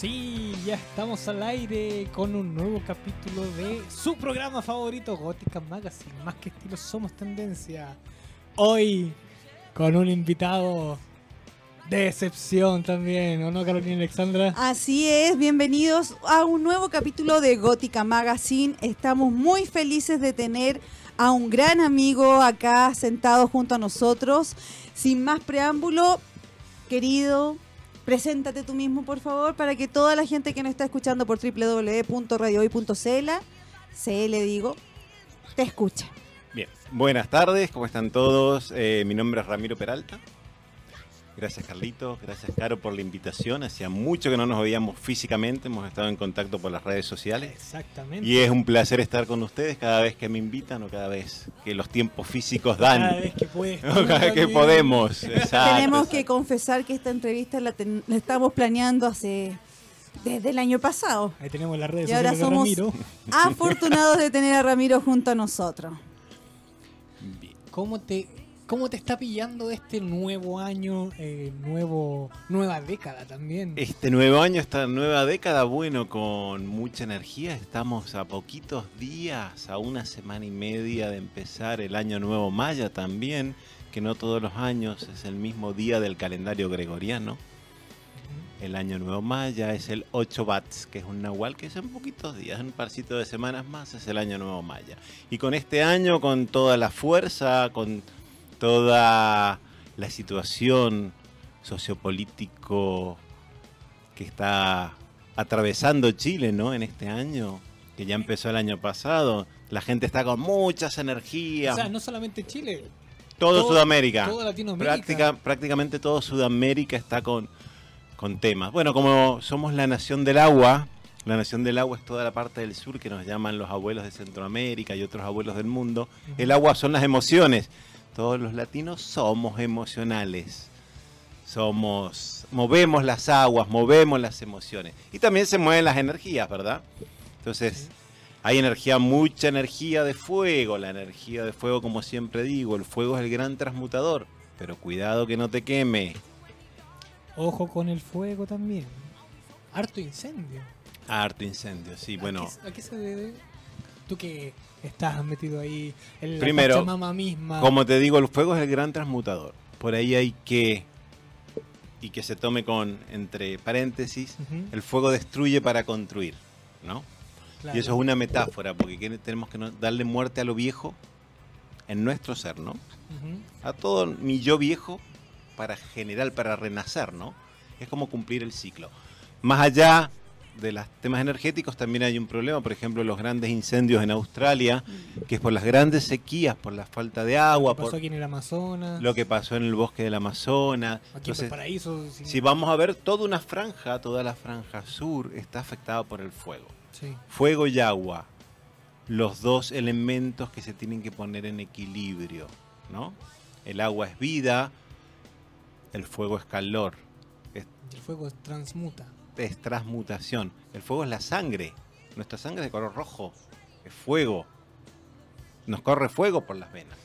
Sí, ya estamos al aire con un nuevo capítulo de su programa favorito, Gótica Magazine. Más que estilo, somos tendencia. Hoy con un invitado de excepción también, ¿o no, Carolina Alexandra? Así es, bienvenidos a un nuevo capítulo de Gótica Magazine. Estamos muy felices de tener a un gran amigo acá sentado junto a nosotros. Sin más preámbulo, querido, preséntate tú mismo, por favor, para que toda la gente que nos está escuchando por www.radiohoy.cl, CL digo, te escuche. Bien, buenas tardes, ¿cómo están todos? Eh, mi nombre es Ramiro Peralta. Gracias Carlito, gracias Caro por la invitación. Hacía mucho que no nos veíamos físicamente, hemos estado en contacto por las redes sociales. Exactamente. Y es un placer estar con ustedes cada vez que me invitan o cada vez que los tiempos físicos dan. Cada vez que puedes. Cada vez que podemos. Exacto, Tenemos que confesar que esta entrevista la, ten- la estamos planeando hace desde el año pasado. Ahí tenemos las redes Y ahora somos Ramiro. afortunados de tener a Ramiro junto a nosotros. Bien. ¿Cómo te, ¿Cómo te está pillando este nuevo año, eh, nuevo, nueva década también? Este nuevo año, esta nueva década, bueno, con mucha energía. Estamos a poquitos días, a una semana y media de empezar el año nuevo maya también, que no todos los años es el mismo día del calendario gregoriano. El año nuevo maya es el 8 bats, que es un nahual que es en poquitos días, un parcito de semanas más, es el año nuevo maya. Y con este año, con toda la fuerza, con toda la situación sociopolítico que está atravesando Chile, ¿no? En este año, que ya empezó el año pasado. La gente está con muchas energías. O sea, no solamente Chile, todo, todo- Sudamérica. toda Latinoamérica. Práctica- prácticamente todo Sudamérica está con, con temas. Bueno, como somos la nación del agua, la nación del agua es toda la parte del sur que nos llaman los abuelos de Centroamérica y otros abuelos del mundo. El agua son las emociones. Todos los latinos somos emocionales. Somos, movemos las aguas, movemos las emociones. Y también se mueven las energías, ¿verdad? Entonces, hay energía, mucha energía de fuego. La energía de fuego, como siempre digo, el fuego es el gran transmutador. Pero cuidado que no te queme. ojo con el fuego también. Harto incendio. Harto incendio, sí, bueno. ¿A qué, a qué se debe? Tú que estás metido ahí en la Primero, misma. Como te digo, el fuego es el gran transmutador. Por ahí hay que, y que se tome con, entre paréntesis, el fuego destruye para construir, ¿no? claro. Y eso es una metáfora, porque que- tenemos que darle muerte a lo viejo en nuestro ser, ¿no? A todo mi yo viejo para generar, para renacer, ¿no? Es como cumplir el ciclo. Más allá de los temas energéticos, también hay un problema, por ejemplo, los grandes incendios en Australia, que es por las grandes sequías, por la falta de agua, pasó por aquí en el Amazonas. lo que pasó en el bosque del Amazonas. aquí en Entonces, Paraíso. Si vamos a ver toda una franja, toda la franja sur está afectada por el fuego. Sí. Fuego y agua, los dos elementos que se tienen que poner en equilibrio, ¿no? El agua es vida, el fuego es calor, El fuego transmuta. Es transmutación. El fuego es la sangre, nuestra sangre es de color rojo, es fuego. Nos corre fuego por las venas.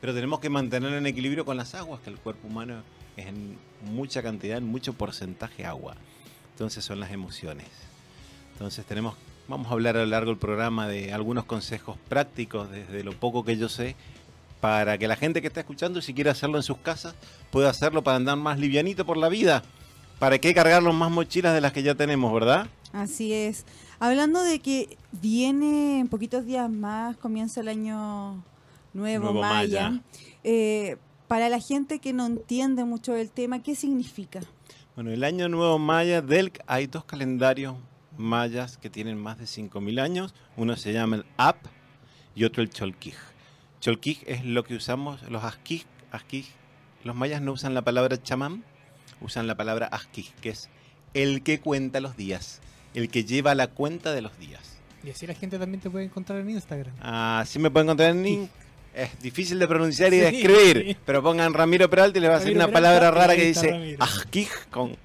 Pero tenemos que mantener en equilibrio con las aguas, que el cuerpo humano es en mucha cantidad, en mucho porcentaje agua. Entonces son las emociones. Entonces tenemos, vamos a hablar a lo largo del programa de algunos consejos prácticos desde lo poco que yo sé para que la gente que está escuchando, si quiere hacerlo en sus casas, pueda hacerlo para andar más livianito por la vida. ¿Para qué cargarnos más mochilas de las que ya tenemos, verdad? Así es. Hablando de que viene en poquitos días más, comienza el año nuevo, Nuevo maya. maya. Eh, para la gente que no entiende mucho del tema, ¿qué significa? Bueno, el año nuevo maya del hay dos calendarios mayas que tienen más de 5000 años. Uno se llama el Ap y otro el Cholquij. Cholquij es lo que usamos los asquij, asquij. Los mayas no usan la palabra chamán, usan la palabra asquij, que es el que cuenta los días, el que lleva la cuenta de los días. Y así la gente también te puede encontrar en Instagram. Así me pueden encontrar en Nin- Es difícil de pronunciar y de Sí. escribir, pero pongan Ramiro Peralta y les va a salir una palabra rara que dice asquij con...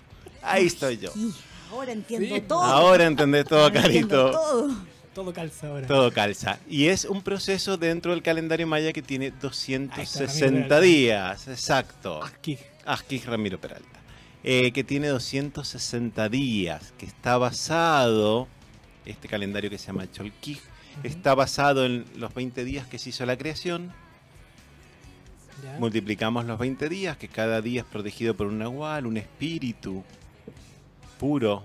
Ahí estoy yo. Ahora entiendo Sí. todo. Ahora entendés todo, Ahora Carito. todo. Todo calza ahora. Todo calza. Y es un proceso dentro del calendario maya que tiene Ahí está, 260 Ramiro días. Exacto. Aquí. Aquí Ramiro Peralta. Eh, que tiene 260 días, que está basado, este calendario que se llama Cholquij, está basado en los 20 días que se hizo la creación. Ya. Multiplicamos los 20 días, que cada día es protegido por un nahual, un espíritu puro,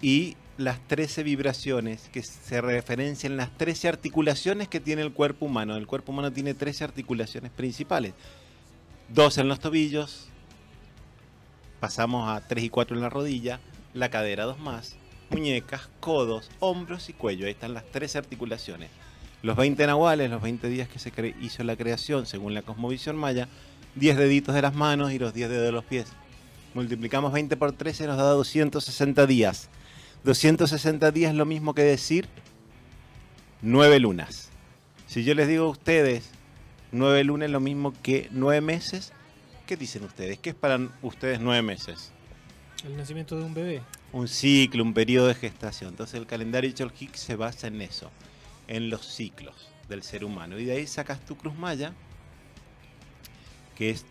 y las 13 vibraciones que se referencian las 13 articulaciones que tiene el cuerpo humano. El cuerpo humano tiene 13 articulaciones principales. Dos en los tobillos, pasamos a 3 y 4 en la rodilla, la cadera dos más, muñecas, codos, hombros y cuello. Ahí están las 13 articulaciones. Los 20 nahuales, los 20 días que se hizo la creación según la cosmovisión maya, 10 deditos de las manos y los 10 dedos de los pies. Multiplicamos 20 por 13 nos da 260 días. 260 días es lo mismo que decir 9 lunas. Si yo les digo a ustedes 9 lunas es lo mismo que 9 meses, ¿qué dicen ustedes? ¿Qué es para ustedes 9 meses? El nacimiento de un bebé. Un ciclo, un periodo de gestación. Entonces el calendario Cholquic se basa en eso, en los ciclos del ser humano. Y de ahí sacas tu cruz maya, que es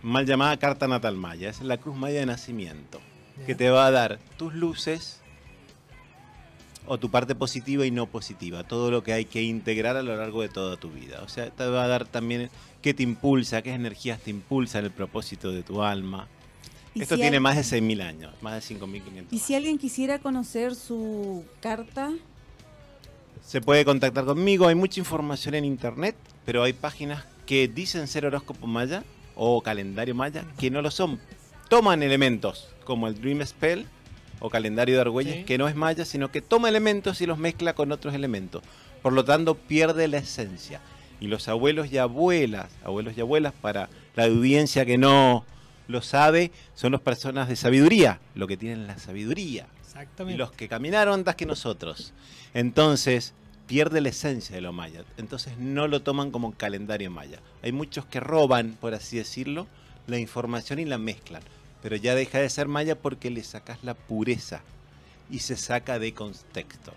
mal llamada carta natal maya. Esa es la cruz maya de nacimiento. Que te va a dar tus luces o tu parte positiva y no positiva, todo lo que hay que integrar a lo largo de toda tu vida. O sea, te va a dar también qué te impulsa, qué energías te impulsan el propósito de tu alma. Esto si tiene más de 6.000 años, más de 5.500. Y si alguien quisiera conocer su carta, Se puede contactar conmigo, hay mucha información en internet, pero hay páginas que dicen ser horóscopo maya o calendario maya que no lo son. Toman elementos como el Dream Spell o calendario de Argüelles, Sí. que no es maya, sino que toma elementos y los mezcla con otros elementos. Por lo tanto, pierde la esencia. Y los abuelos y abuelas, abuelos y abuelas, para la audiencia que no lo sabe, son las personas de sabiduría, lo que tienen la sabiduría y Exactamente. los que caminaron antes que nosotros. Entonces, pierde la esencia de lo maya. Entonces, no lo toman como calendario maya. Hay muchos que roban, por así decirlo, la información y la mezclan. Pero ya deja de ser maya porque le sacas la pureza y se saca de contexto.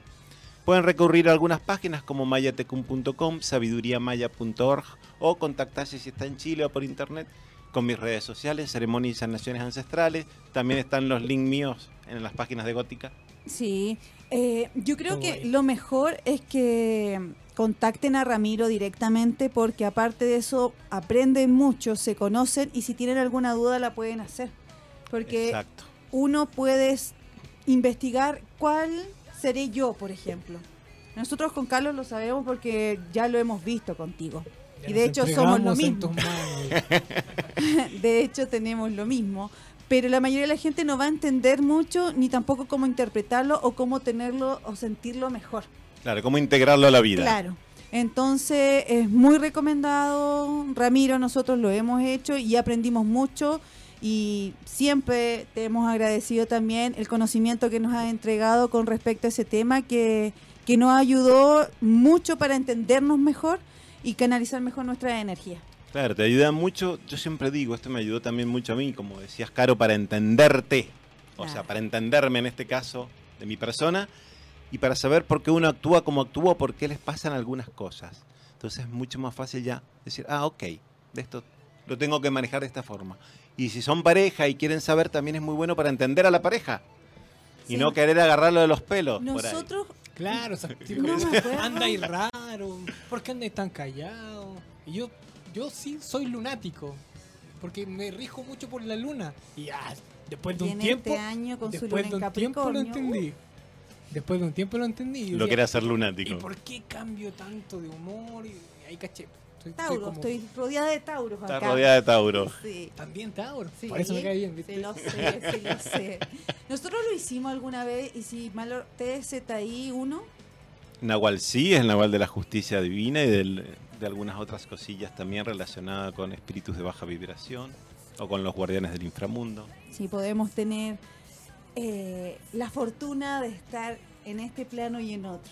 Pueden recurrir a algunas páginas como mayatecum.com, sabiduriamaya.org o contactarse si está en Chile o por internet con mis redes sociales, ceremonias y sanaciones ancestrales. También están los links míos en las páginas de Gótica. sí. Eh, yo creo Todo que ahí. lo mejor es que contacten a Ramiro directamente porque aparte de eso aprenden mucho, se conocen y si tienen alguna duda la pueden hacer. Porque Exacto. uno puede investigar cuál seré yo, por ejemplo. Nosotros con Carlos lo sabemos porque ya lo hemos visto contigo. Ya y de hecho somos lo mismo. De hecho, tenemos lo mismo. Pero la mayoría de la gente no va a entender mucho ni tampoco cómo interpretarlo o cómo tenerlo o sentirlo mejor. Claro, cómo integrarlo a la vida. Claro. Entonces es muy recomendado, Ramiro, nosotros lo hemos hecho y aprendimos mucho y siempre te hemos agradecido también el conocimiento que nos has entregado con respecto a ese tema que, que nos ayudó mucho para entendernos mejor y canalizar mejor nuestra energía. Claro, te ayuda mucho. Yo siempre digo, esto me ayudó también mucho a mí, como decías, Caro, para entenderte. O sea, Claro. para entenderme en este caso de mi persona y para saber por qué uno actúa como actúa, por qué les pasan algunas cosas. Entonces es mucho más fácil ya decir, ah, ok, de esto lo tengo que manejar de esta forma. Y si son pareja y quieren saber, también es muy bueno para entender a la pareja. Y Sí. no querer agarrarlo de los pelos. por ahí. Nosotros, Claro, o sea, No acuerdo. andáis raro. ¿Por qué andáis tan callado? Y yo, yo sí soy lunático. Porque me rijo mucho por la luna. Y ya, después de y un tiempo. este año con su después luna de un tiempo lo entendí. Después de un tiempo lo entendí. y Lo que era ser ¿Y lunático. por qué cambio tanto de humor? Y ahí caché. Soy Tauro, como- estoy rodeada de Tauros Está acá. rodeada de Tauro. Sí. También Tauro. Sí, Por eso me cae bien, ¿viste? Sí, lo sé, sí, lo sé. Nosotros lo hicimos alguna vez y si mal TZI 1, Nahual sí, es el Nahual de la justicia divina y del- de algunas otras cosillas también relacionadas con espíritus de baja vibración o con los guardianes del inframundo. si podemos tener eh, la fortuna de estar en este plano y en otro.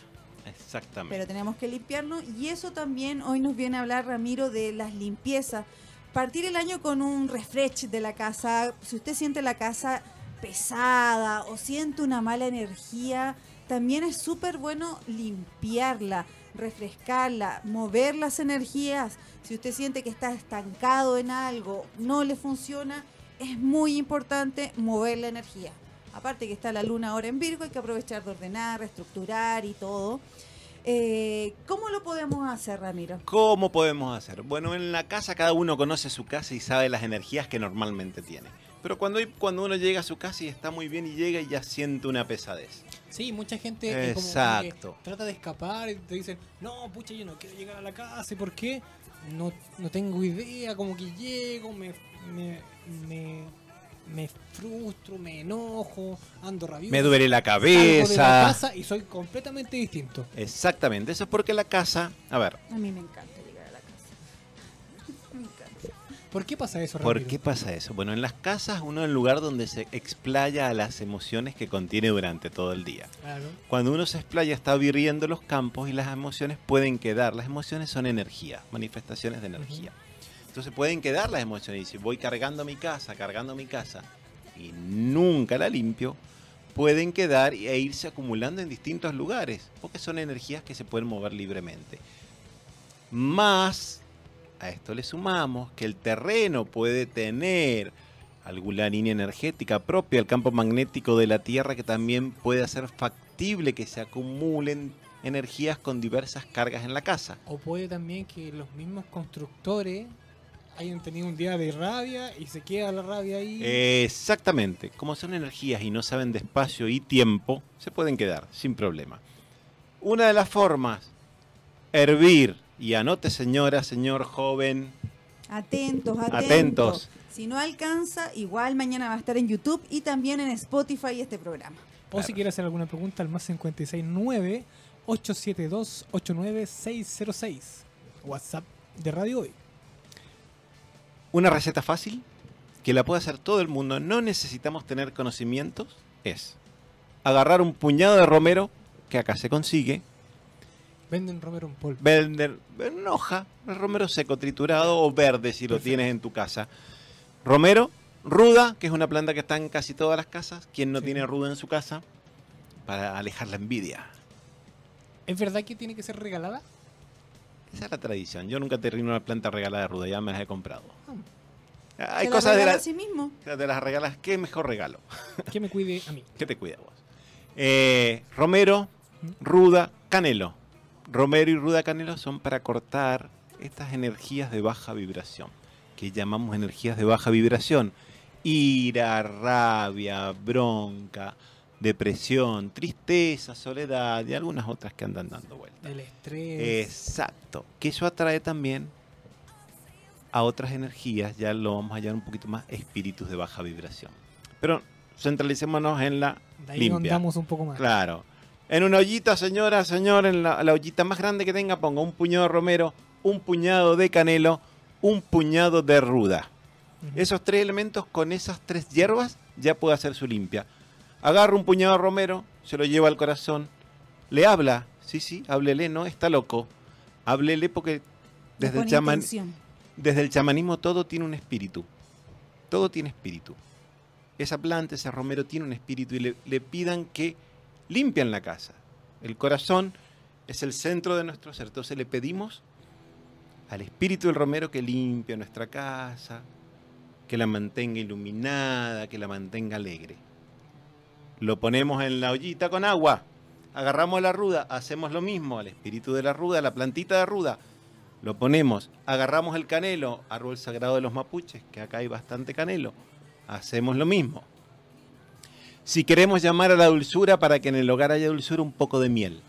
Exactamente. Pero tenemos que limpiarnos y eso también hoy nos viene a hablar Ramiro de las limpiezas. Partir el año con un refresh de la casa. Si usted siente la casa pesada o siente una mala energía, también es súper bueno limpiarla, refrescarla, mover las energías. Si usted siente que está estancado en algo, no le funciona, es muy importante mover la energía. Aparte que está la luna ahora en Virgo, hay que aprovechar de ordenar, reestructurar y todo. Eh, ¿Cómo lo podemos hacer, Ramiro? ¿Cómo podemos hacer? Bueno, en la casa cada uno conoce su casa y sabe las energías que normalmente tiene. Pero cuando, cuando uno llega a su casa y está muy bien y llega y ya siente una pesadez. Sí, mucha gente como Exacto. que trata de escapar y te dicen, no, pucha, yo no quiero llegar a la casa. ¿Y por qué? No, no tengo idea, como que llego, me, me, me, me frustro, me enojo, ando rabioso. Me duele la salgo de la cabeza. casa y soy completamente distinto. Exactamente, eso es porque la casa, a ver, A mí me encanta llegar a la casa. me encanta. ¿Por qué pasa eso, ¿por Ramiro? qué pasa eso? Bueno, en las casas uno es el lugar donde se explaya a las emociones que contiene durante todo el día. Claro. Cuando uno se explaya está viviendo los campos y las emociones pueden quedar. Las emociones son energía, manifestaciones de energía. Entonces pueden quedar las emociones. Y si voy cargando mi casa, cargando mi casa y nunca la limpio, pueden quedar e irse acumulando en distintos lugares, porque son energías que se pueden mover libremente. Más, a esto le sumamos que el terreno puede tener alguna línea energética propia, el campo magnético de la Tierra, que también puede hacer factible que se acumulen energías con diversas cargas en la casa. O puede también que los mismos constructores hayan tenido un día de rabia y se queda la rabia ahí. Exactamente, como son energías y no saben de espacio y tiempo, se pueden quedar sin problema. Una de las formas, hervir, y anote señora, señor joven, Atentos, atentos. Atentos. Si no alcanza, igual mañana va a estar en YouTube y también en Spotify este programa. O si quiere hacer alguna pregunta al más 569 872 89606. WhatsApp de Radio Hoy. Una receta fácil que la puede hacer todo el mundo, no necesitamos tener conocimientos, es agarrar un puñado de romero, que acá se consigue, Venden romero en polvo. vender en hoja, el romero seco, triturado o verde si lo Perfecto. tienes en tu casa. Romero, ruda, que es una planta que está en casi todas las casas. ¿Quién no Sí. tiene ruda en su casa? Para alejar la envidia. ¿Es verdad que tiene que ser regalada? Esa es la tradición. Yo nunca te rindo una planta regalada de ruda, ya me las he comprado. Hay cosas de, regala la- a sí mismo. de las regalas. ¿Qué mejor regalo? Que me cuide a mí. ¿Qué te cuida vos? Eh, romero, ruda, canelo. Romero y ruda canelo son para cortar estas energías de baja vibración, que llamamos energías de baja vibración. Ira, rabia, bronca, depresión, tristeza, soledad y algunas otras que andan dando vueltas. El estrés. Exacto. Que eso atrae también a otras energías, ya lo vamos a hallar un poquito más, espíritus de baja vibración. Pero centralicémonos en la de ahí limpia. un poco más. Claro. En una ollita, señora, señor, en la, la ollita más grande que tenga, ponga un puñado de romero, un puñado de canelo, un puñado de ruda. Esos tres elementos con esas tres hierbas ya puede hacer su limpia. Agarra un puñado de romero, se lo lleva al corazón, le habla, sí, sí, háblele, no está loco. Háblele porque desde el, chaman. Desde el chamanismo todo tiene un espíritu. Todo tiene espíritu. Esa planta, ese romero tiene un espíritu y le, pidan que limpian la casa. El corazón es el centro de nuestro ser. Entonces le pedimos al espíritu del romero que limpie nuestra casa, que la mantenga iluminada, que la mantenga alegre. Lo ponemos en la ollita con agua, agarramos la ruda, hacemos lo mismo al espíritu de la ruda, la plantita de ruda, lo ponemos, agarramos el canelo, árbol sagrado de los mapuches, que acá hay bastante canelo, hacemos lo mismo. Si queremos llamar a la dulzura para que en el hogar haya dulzura, un poco de miel.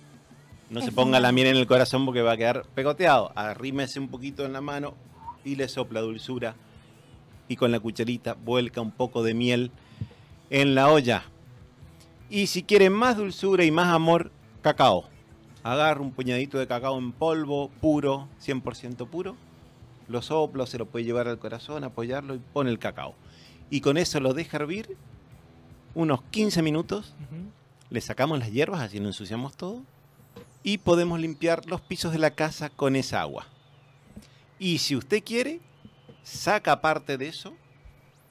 No se ponga la miel en el corazón porque va a quedar pegoteado. Arrímese un poquito en la mano y le sopla dulzura. Y con la cucharita vuelca un poco de miel en la olla. Y si quieren más dulzura y más amor, cacao. Agarra un puñadito de cacao en polvo, puro, 100% puro. Lo sopla, se lo puede llevar al corazón, apoyarlo y pone el cacao. Y con eso lo deja hervir unos 15 minutos. Le sacamos las hierbas, así no ensuciamos todo. Y podemos limpiar los pisos de la casa con esa agua. Y si usted quiere, saca parte de eso,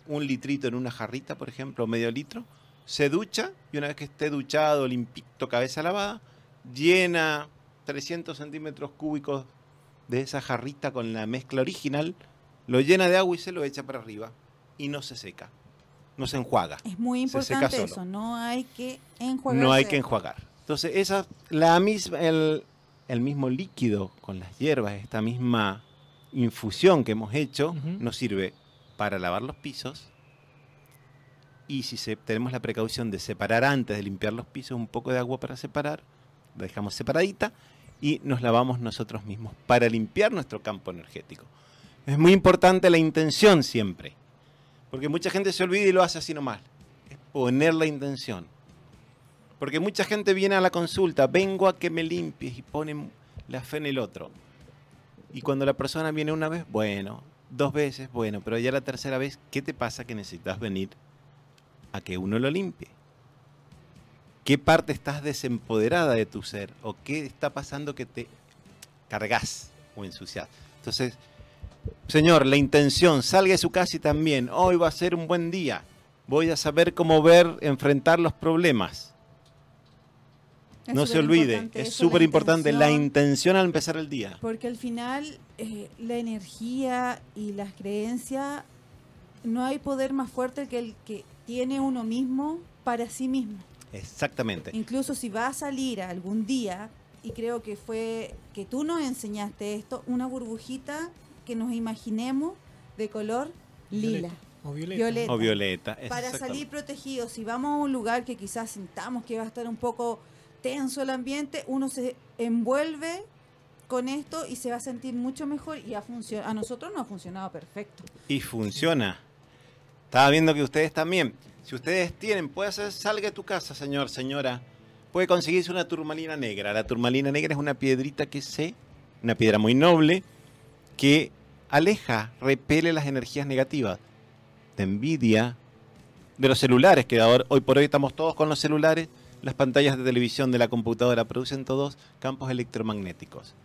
un litrito en una jarrita, por ejemplo, medio litro, se ducha y una vez que esté duchado, limpito, cabeza lavada, llena 300 centímetros cúbicos de esa jarrita con la mezcla original, lo llena de agua y se lo echa para arriba. y no se seca, no se enjuaga. Es muy Se seca importante solo. eso, no hay que enjuagar. No hay que enjuagar. Entonces, esa, la misma, el, el mismo líquido con las hierbas, esta misma infusión que hemos hecho, nos sirve para lavar los pisos. Y si se- tenemos la precaución de separar antes de limpiar los pisos, un poco de agua para separar, dejamos separadita y nos lavamos nosotros mismos para limpiar nuestro campo energético. Es muy importante la intención siempre, porque mucha gente se olvida y lo hace así nomás. Es poner la intención. Porque mucha gente viene a la consulta, vengo a que me limpies y ponen la fe en el otro. Y cuando la persona viene una vez, bueno, dos veces, bueno, pero ya la tercera vez, ¿qué te pasa que necesitas venir a que uno lo limpie? ¿Qué parte estás desempoderada de tu ser? ¿O qué está pasando que te cargas o ensucias? Entonces, Señor, la intención, salga de su casa y también, hoy va a ser un buen día. Voy a saber cómo ver, enfrentar los problemas. Es no se olvide, es súper importante la intención, intención al empezar el día. Porque al final eh, la energía y las creencias, no hay poder más fuerte que el que tiene uno mismo para sí mismo. Exactamente. Incluso si va a salir algún día, y creo que fue que tú nos enseñaste esto, una burbujita que nos imaginemos de color lila. O violeta. Violeta. O violeta. Para salir protegidos, si vamos a un lugar que quizás sintamos que va a estar un poco tenso el ambiente, uno se envuelve con esto y se va a sentir mucho mejor y a, a nosotros nos ha funcionado perfecto. Y funciona. Estaba viendo que ustedes también. Si ustedes tienen, puede hacer, salga de tu casa, señor, señora. Puede conseguirse una turmalina negra. La turmalina negra es una piedrita que se, una piedra muy noble, que aleja, repele las energías negativas de envidia, de los celulares, que ahora, hoy por hoy estamos todos con los celulares. Las pantallas de televisión de la computadora producen todos campos electromagnéticos.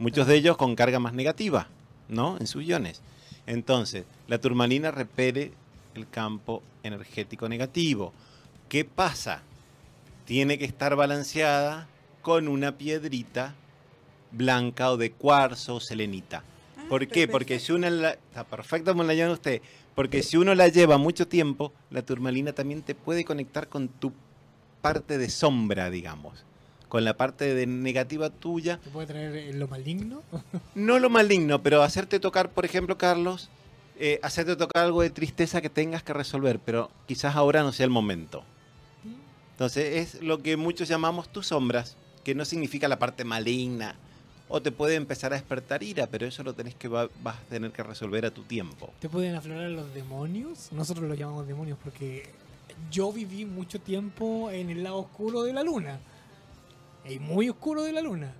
Muchos de ellos con carga más negativa, ¿no? En sus iones. Entonces, la turmalina repele el campo energético negativo. ¿Qué pasa? Tiene que estar balanceada con una piedrita blanca o de cuarzo o selenita. ¿Por qué? Porque si uno la... Está perfecto como la llama usted. Porque si uno la lleva mucho tiempo, la turmalina también te puede conectar con tu parte de sombra, digamos. Con la parte de negativa tuya ¿Te puede traer eh, lo maligno? no lo maligno, pero hacerte tocar, por ejemplo, Carlos, eh, hacerte tocar algo de tristeza que tengas que resolver, pero quizás ahora no sea el momento. Entonces es lo que muchos llamamos tus sombras, que no significa la parte maligna, o te puede empezar a despertar ira, pero eso lo tenés que va- vas a tener que resolver a tu tiempo. ¿Te pueden aflorar los demonios? Nosotros los llamamos demonios porque yo viví mucho tiempo en el lado oscuro de la luna. Y muy oscuro de la luna.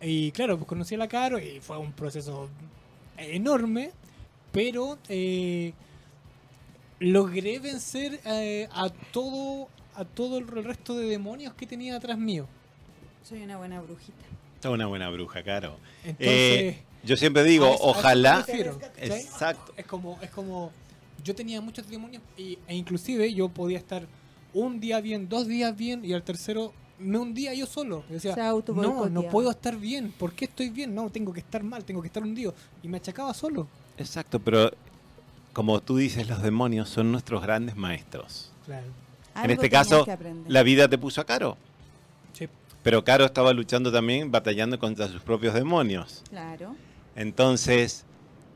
Y claro, pues conocí a la Caro y fue un proceso enorme, pero eh, logré vencer eh, a todo a todo el resto de demonios que tenía atrás mío. Soy una buena brujita. Una buena bruja, Caro. Entonces, Eh, yo siempre digo, a eso- a eso me ojalá... Exacto. Es como, es como, yo tenía muchos demonios y, e inclusive yo podía estar un día bien, dos días bien y al tercero me hundía yo solo. Yo decía, no, no puedo estar bien. ¿Por qué estoy bien? No, tengo que estar mal, tengo que estar hundido. Y me achacaba solo. Exacto, pero como tú dices, los demonios son nuestros grandes maestros. Claro. En Algo este caso, la vida te puso a Caro. Sí. Pero Caro estaba luchando también, batallando contra sus propios demonios. Claro. Entonces,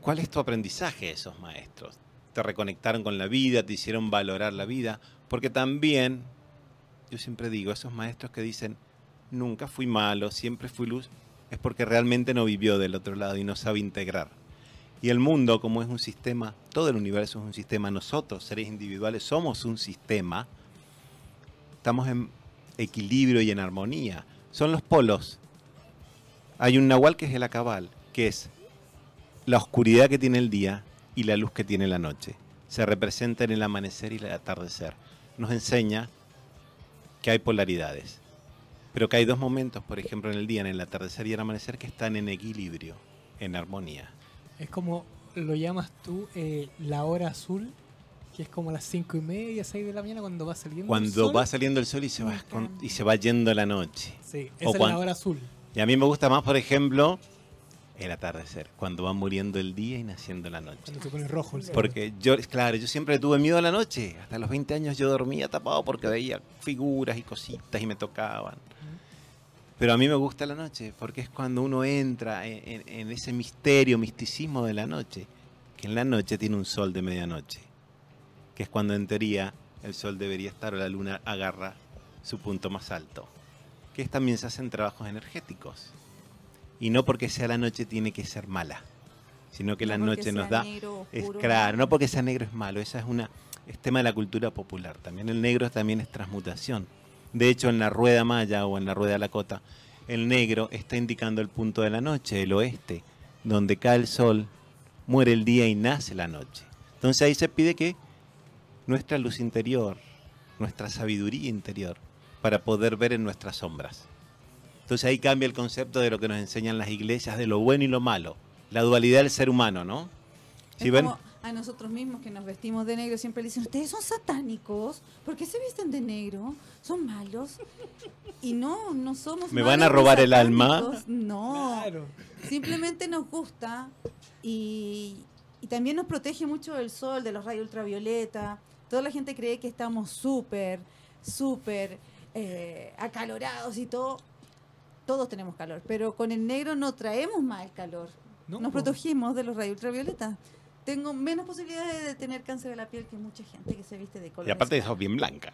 ¿cuál es tu aprendizaje de esos maestros? Te reconectaron con la vida, te hicieron valorar la vida, porque también, yo siempre digo, esos maestros que dicen, nunca fui malo, siempre fui luz, es porque realmente no vivió del otro lado y no sabe integrar. Y el mundo, como es un sistema, todo el universo es un sistema, nosotros, seres individuales, somos un sistema, estamos en equilibrio y en armonía. Son los polos. Hay un nahual que es el acabal, que es la oscuridad que tiene el día y la luz que tiene la noche. Se representa en el amanecer y el atardecer. Nos enseña que hay polaridades, pero que hay dos momentos, por ejemplo, en el día, en el atardecer y el amanecer, que están en equilibrio, en armonía. Es como lo llamas tú eh, la hora azul, que es como las cinco y media, seis de la mañana cuando va saliendo el Cuando sol. va saliendo el sol y se va, encanta. y se va yendo la noche. Sí, o esa es cuan- la hora azul. Y a mí me gusta más, por ejemplo, El atardecer, cuando va muriendo el día y naciendo la noche. Cuando se pone rojo el cielo. Porque yo, claro, yo siempre tuve miedo a la noche. Hasta los 20 años yo dormía tapado porque veía figuras y cositas y me tocaban. Pero a mí me gusta la noche porque es cuando uno entra en, en- en ese misterio, misticismo de la noche. Que en la noche tiene un sol de medianoche. Que es cuando en teoría el sol debería estar o la luna agarra su punto más alto. Que es también se hacen trabajos energéticos. Y no porque sea la noche tiene que ser mala. Sino que la No noche nos da negro, es claro, no porque sea negro es malo, esa es una es tema de la cultura popular. También el negro también es transmutación. De hecho, en la rueda maya o en la rueda lakota, el negro está indicando el punto de la noche, el oeste, donde cae el sol, muere el día y nace la noche. Entonces ahí se pide que nuestra luz interior, nuestra sabiduría interior, para poder ver en nuestras sombras. Entonces ahí cambia el concepto de lo que nos enseñan las iglesias de lo bueno y lo malo, la dualidad del ser humano, ¿no? Es Si ven, como a nosotros mismos que nos vestimos de negro siempre le dicen, ustedes son satánicos, ¿por qué se visten de negro? ¿Son malos? Y no, no somos ¿Me van a robar el alma? No, Claro. simplemente nos gusta y, y también nos protege mucho del sol, de los rayos ultravioleta. Toda la gente cree que estamos súper, súper eh, acalorados y todo. Todos tenemos calor, pero con el negro no traemos más el calor. No, Nos protegimos de los rayos ultravioleta. Tengo menos posibilidades de tener cáncer de la piel que mucha gente que se viste de color. y aparte sos bien blanca.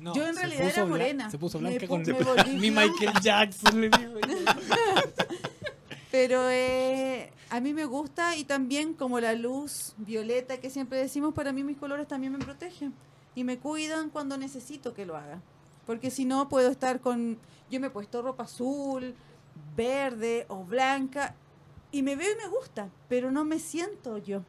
No, Yo en realidad era morena. Se puso Me blanca con me volví mi. Michael Jackson. Le digo. Pero eh, a mí me gusta y también como la luz violeta que siempre decimos, para mí mis colores también me protegen y me cuidan cuando necesito que lo haga. Porque si no puedo estar con... Yo me he puesto ropa azul, verde o blanca y me veo y me gusta, pero no me siento yo.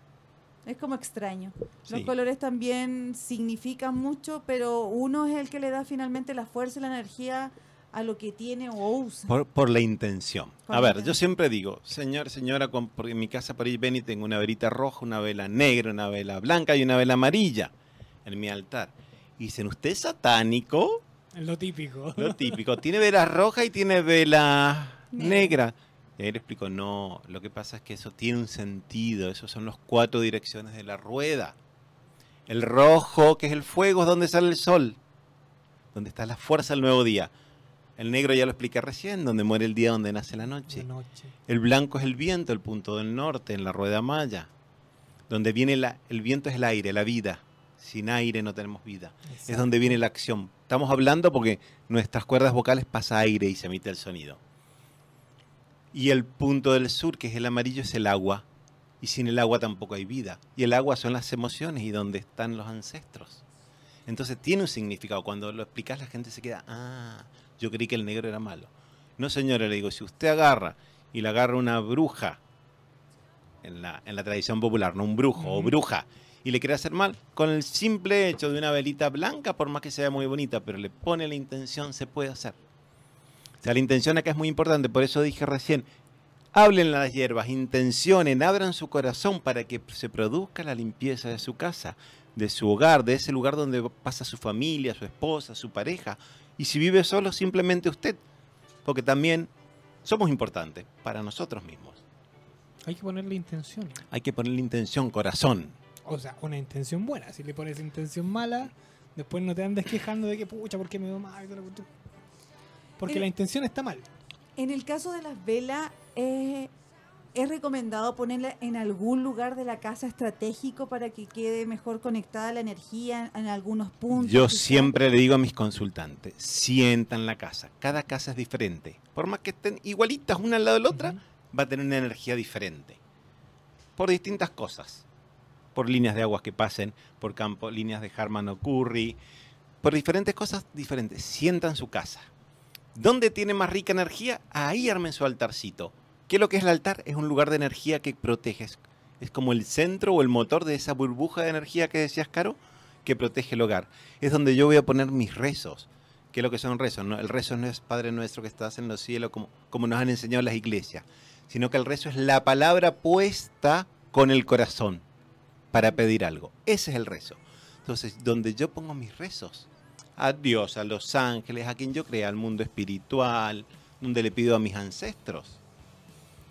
Es como extraño. Los Sí. colores también significan mucho, pero uno es el que le da finalmente la fuerza y la energía a lo que tiene o usa. Por, por la intención. Por A la ver, yo siempre digo, señor, señora, con- porque en mi casa por ahí ven y tengo una velita roja, una vela negra, una vela blanca y una vela amarilla en mi altar. Y dicen, ¿usted es satánico? Es lo típico. Lo típico. Tiene vela roja y tiene vela Negra. negra. Y ahí le explico, no, lo que pasa es que eso tiene un sentido, esos son los cuatro direcciones de la rueda. El rojo, que es el fuego, es donde sale el sol, donde está la fuerza del nuevo día. El negro ya lo expliqué recién, donde muere el día, donde nace la noche. El blanco es el viento, el punto del norte, en la rueda maya. Donde viene la- el viento es el aire, la vida. Sin aire no tenemos vida. Es donde viene la acción. Estamos hablando porque nuestras cuerdas vocales pasa aire y se emite el sonido. Y el punto del sur, que es el amarillo, es el agua. Y sin el agua tampoco hay vida. Y el agua son las emociones y donde están los ancestros. Entonces tiene un significado. Cuando lo explicas la gente se queda, ah, yo creí que el negro era malo. No, señora, le digo, si usted agarra y le agarra una bruja, en la, en la tradición popular, no un brujo o bruja, y le quiere hacer mal, con el simple hecho de una velita blanca, por más que sea muy bonita, pero le pone la intención, se puede hacer. O sea, la intención acá es muy importante, por eso dije recién, hablen las hierbas, intencionen, abran su corazón para que se produzca la limpieza de su casa, de su hogar, de ese lugar donde pasa su familia, su esposa, su pareja. Y si vive solo, simplemente usted, porque también somos importantes para nosotros mismos. Hay que ponerle intención. Hay que ponerle intención, corazón. O sea, una intención buena. Si le pones intención mala, después no te andes quejando de que, pucha, ¿por qué me veo mal? Porque la intención está mal. En el caso de las velas, eh, ¿es recomendado ponerla en algún lugar de la casa estratégico para que quede mejor conectada la energía en algunos puntos? Yo siempre le digo a mis consultantes, sientan la casa. Cada casa es diferente. Por más que estén igualitas una al lado de la otra, va a tener una energía diferente. Por distintas cosas. Por líneas de aguas que pasen, por campo, líneas de Harman o Curry, por diferentes cosas diferentes. Sientan su casa. ¿Dónde tiene más rica energía? Ahí armen su altarcito. ¿Qué es lo que es el altar? Es un lugar de energía que protege. Es- Es como el centro o el motor de esa burbuja de energía que decías, Caro, que protege el hogar. Es donde yo voy a poner mis rezos. ¿Qué es lo que son rezos? No, el rezo no es Padre nuestro que estás en los cielos, como, como nos han enseñado las iglesias, sino que el rezo es la palabra puesta con el corazón para pedir algo. Ese es el rezo. Entonces, donde yo pongo mis rezos, a Dios, a los ángeles, a quien yo crea, al mundo espiritual, donde le pido a mis ancestros.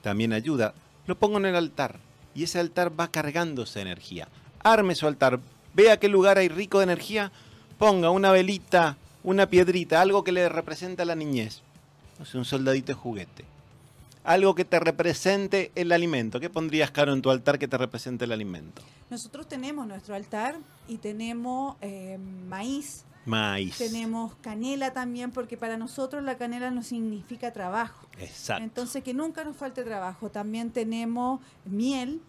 también ayuda, lo pongo en el altar. Y ese altar va cargándose de energía. Arme su altar, vea qué lugar hay rico de energía, ponga una velita, una piedrita, algo que le represente a la niñez. No sé, un soldadito de juguete. Algo que te represente el alimento. ¿Qué pondrías, Caro, en tu altar que te represente el alimento? Nosotros tenemos nuestro altar y tenemos eh, maíz, Maíz. tenemos canela también, porque para nosotros la canela no significa trabajo. Exacto. Entonces, que nunca nos falte trabajo. También tenemos miel,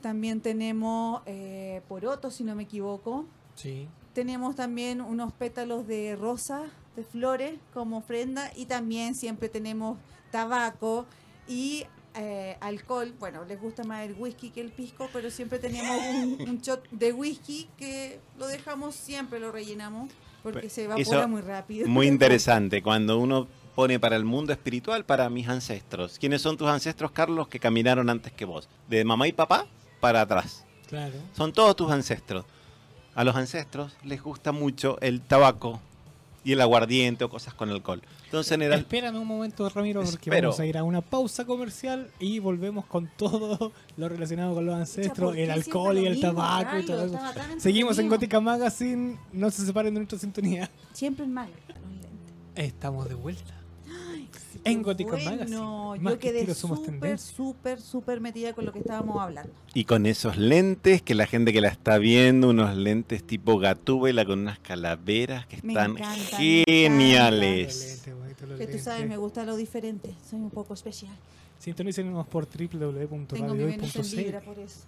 también tenemos eh, poroto, si no me equivoco. Sí. Tenemos también unos pétalos de rosa, de flores, como ofrenda. Y también siempre tenemos tabaco y eh, alcohol. Bueno, les gusta más el whisky que el pisco, pero siempre tenemos un, un shot de whisky que lo dejamos siempre, lo rellenamos, porque se evapora eso, muy rápido. Muy interesante. Cuando uno pone para el mundo espiritual, para mis ancestros. ¿Quiénes son tus ancestros, Carlos, que caminaron antes que vos? De mamá y papá para atrás. Claro. Son todos tus ancestros. A los ancestros les gusta mucho el tabaco y el aguardiente o cosas con alcohol. Entonces, en el, Espérame un momento, Ramiro, porque Espero. vamos a ir a una pausa comercial y volvemos con todo lo relacionado con los ancestros, ¿por qué el alcohol y el mismo, tabaco y todo eso. Seguimos en. Gótica Magazine, no se separen de nuestra sintonía. Siempre los lentes. Estamos de vuelta. Sí, En Gótica bueno. Magazine. Más Yo que quedé súper, súper, súper metida con lo que estábamos hablando. y con esos lentes que la gente que la está viendo, unos lentes tipo gatúbela con unas calaveras que Me están encanta, geniales. Los lentes, bonito, los Que tú sabes, me gusta lo diferente. Soy un poco especial. Sintonícenos por. Libra por eso.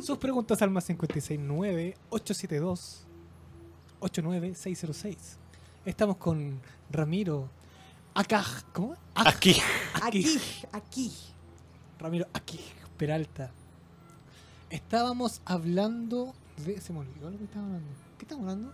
Sus preguntas al más 569-872-89606. Estamos con Ramiro Acaj. ¿Cómo? Aquí. Aquí, aquí. Ramiro Aquí Peralta. Estábamos hablando de. Se me olvidó lo que estábamos hablando. ¿Qué estamos hablando?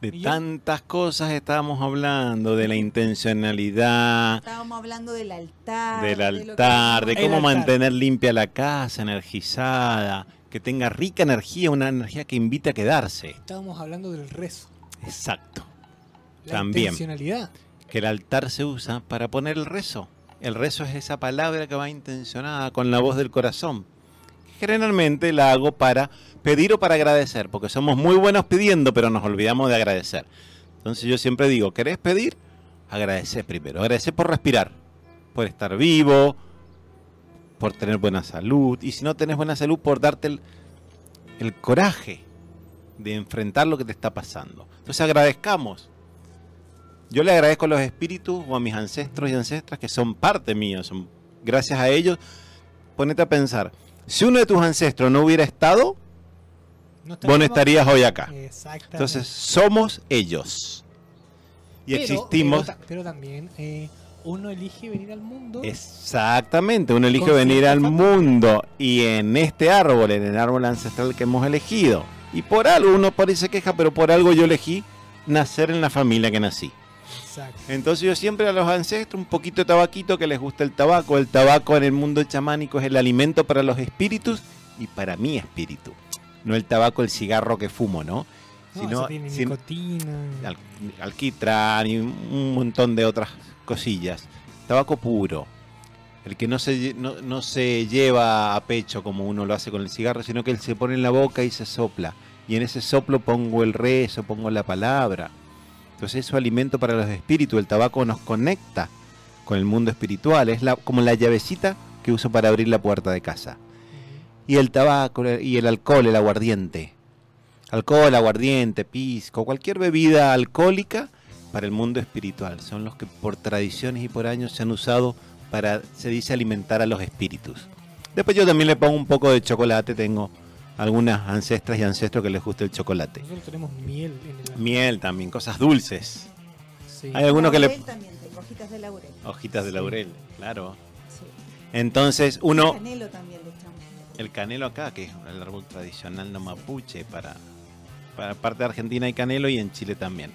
De ¿Y yo? tantas cosas estábamos hablando, de la intencionalidad, Estábamos hablando del altar. del altar, de cómo altar. mantener limpia la casa, energizada, que tenga rica energía, una energía que invite a quedarse. Estábamos hablando del rezo. Exacto. La También. intencionalidad. Que el altar se usa para poner el rezo. El rezo es esa palabra que va intencionada con la voz del corazón. Generalmente la hago para pedir o para agradecer, porque somos muy buenos pidiendo, pero nos olvidamos de agradecer. Entonces yo siempre digo, ¿querés pedir? Agradecer primero. Agradecer por respirar, por estar vivo, por tener buena salud. Y si no tenés buena salud, por darte el, el coraje de enfrentar lo que te está pasando. Entonces agradezcamos. Yo le agradezco a los espíritus o a mis ancestros y ancestras que son parte mía. Son, gracias a ellos, ponete a pensar. Si uno de tus ancestros no hubiera estado, No vos no estarías hoy acá. Exactamente. Entonces, somos ellos. Y Pero- existimos. Pero, ta- pero también eh, uno elige venir al mundo. Exactamente, uno elige venir al mundo y en este árbol, en el árbol ancestral que hemos elegido. Y por algo uno se queja, pero por algo yo elegí nacer en la familia que nací. Exacto. Entonces yo siempre a los ancestros un poquito de tabaquito que les gusta el tabaco. El tabaco en el mundo chamánico es el alimento para los espíritus y para mi espíritu. No el tabaco, el cigarro que fumo, ¿no? No, Sino- eso tiene sin- nicotina. al- alquitrán y un montón de otras cosillas. Tabaco puro. El que no se, no, no se lleva a pecho como uno lo hace con el cigarro, sino que él se pone en la boca y se sopla. Y en ese soplo pongo el rezo, pongo la palabra. Entonces eso es alimento para los espíritus. El tabaco nos conecta con el mundo espiritual. Es la, como la llavecita que uso para abrir la puerta de casa. Y el tabaco y el alcohol, el aguardiente. Alcohol, aguardiente, pisco, cualquier bebida alcohólica para el mundo espiritual. Son los que por tradiciones y por años se han usado para, se dice, alimentar a los espíritus. Después yo también le pongo un poco de chocolate. Tengo algunas ancestras y ancestros que les gusta el chocolate. Nosotros tenemos miel en el Miel también, cosas dulces. Sí. Hay algunos que le... También tengo, hojitas de laurel. Hojitas de laurel, claro. Sí. Entonces uno... Canelo también. El canelo acá, que es el árbol tradicional no mapuche, para, para parte de Argentina hay canelo y en Chile también.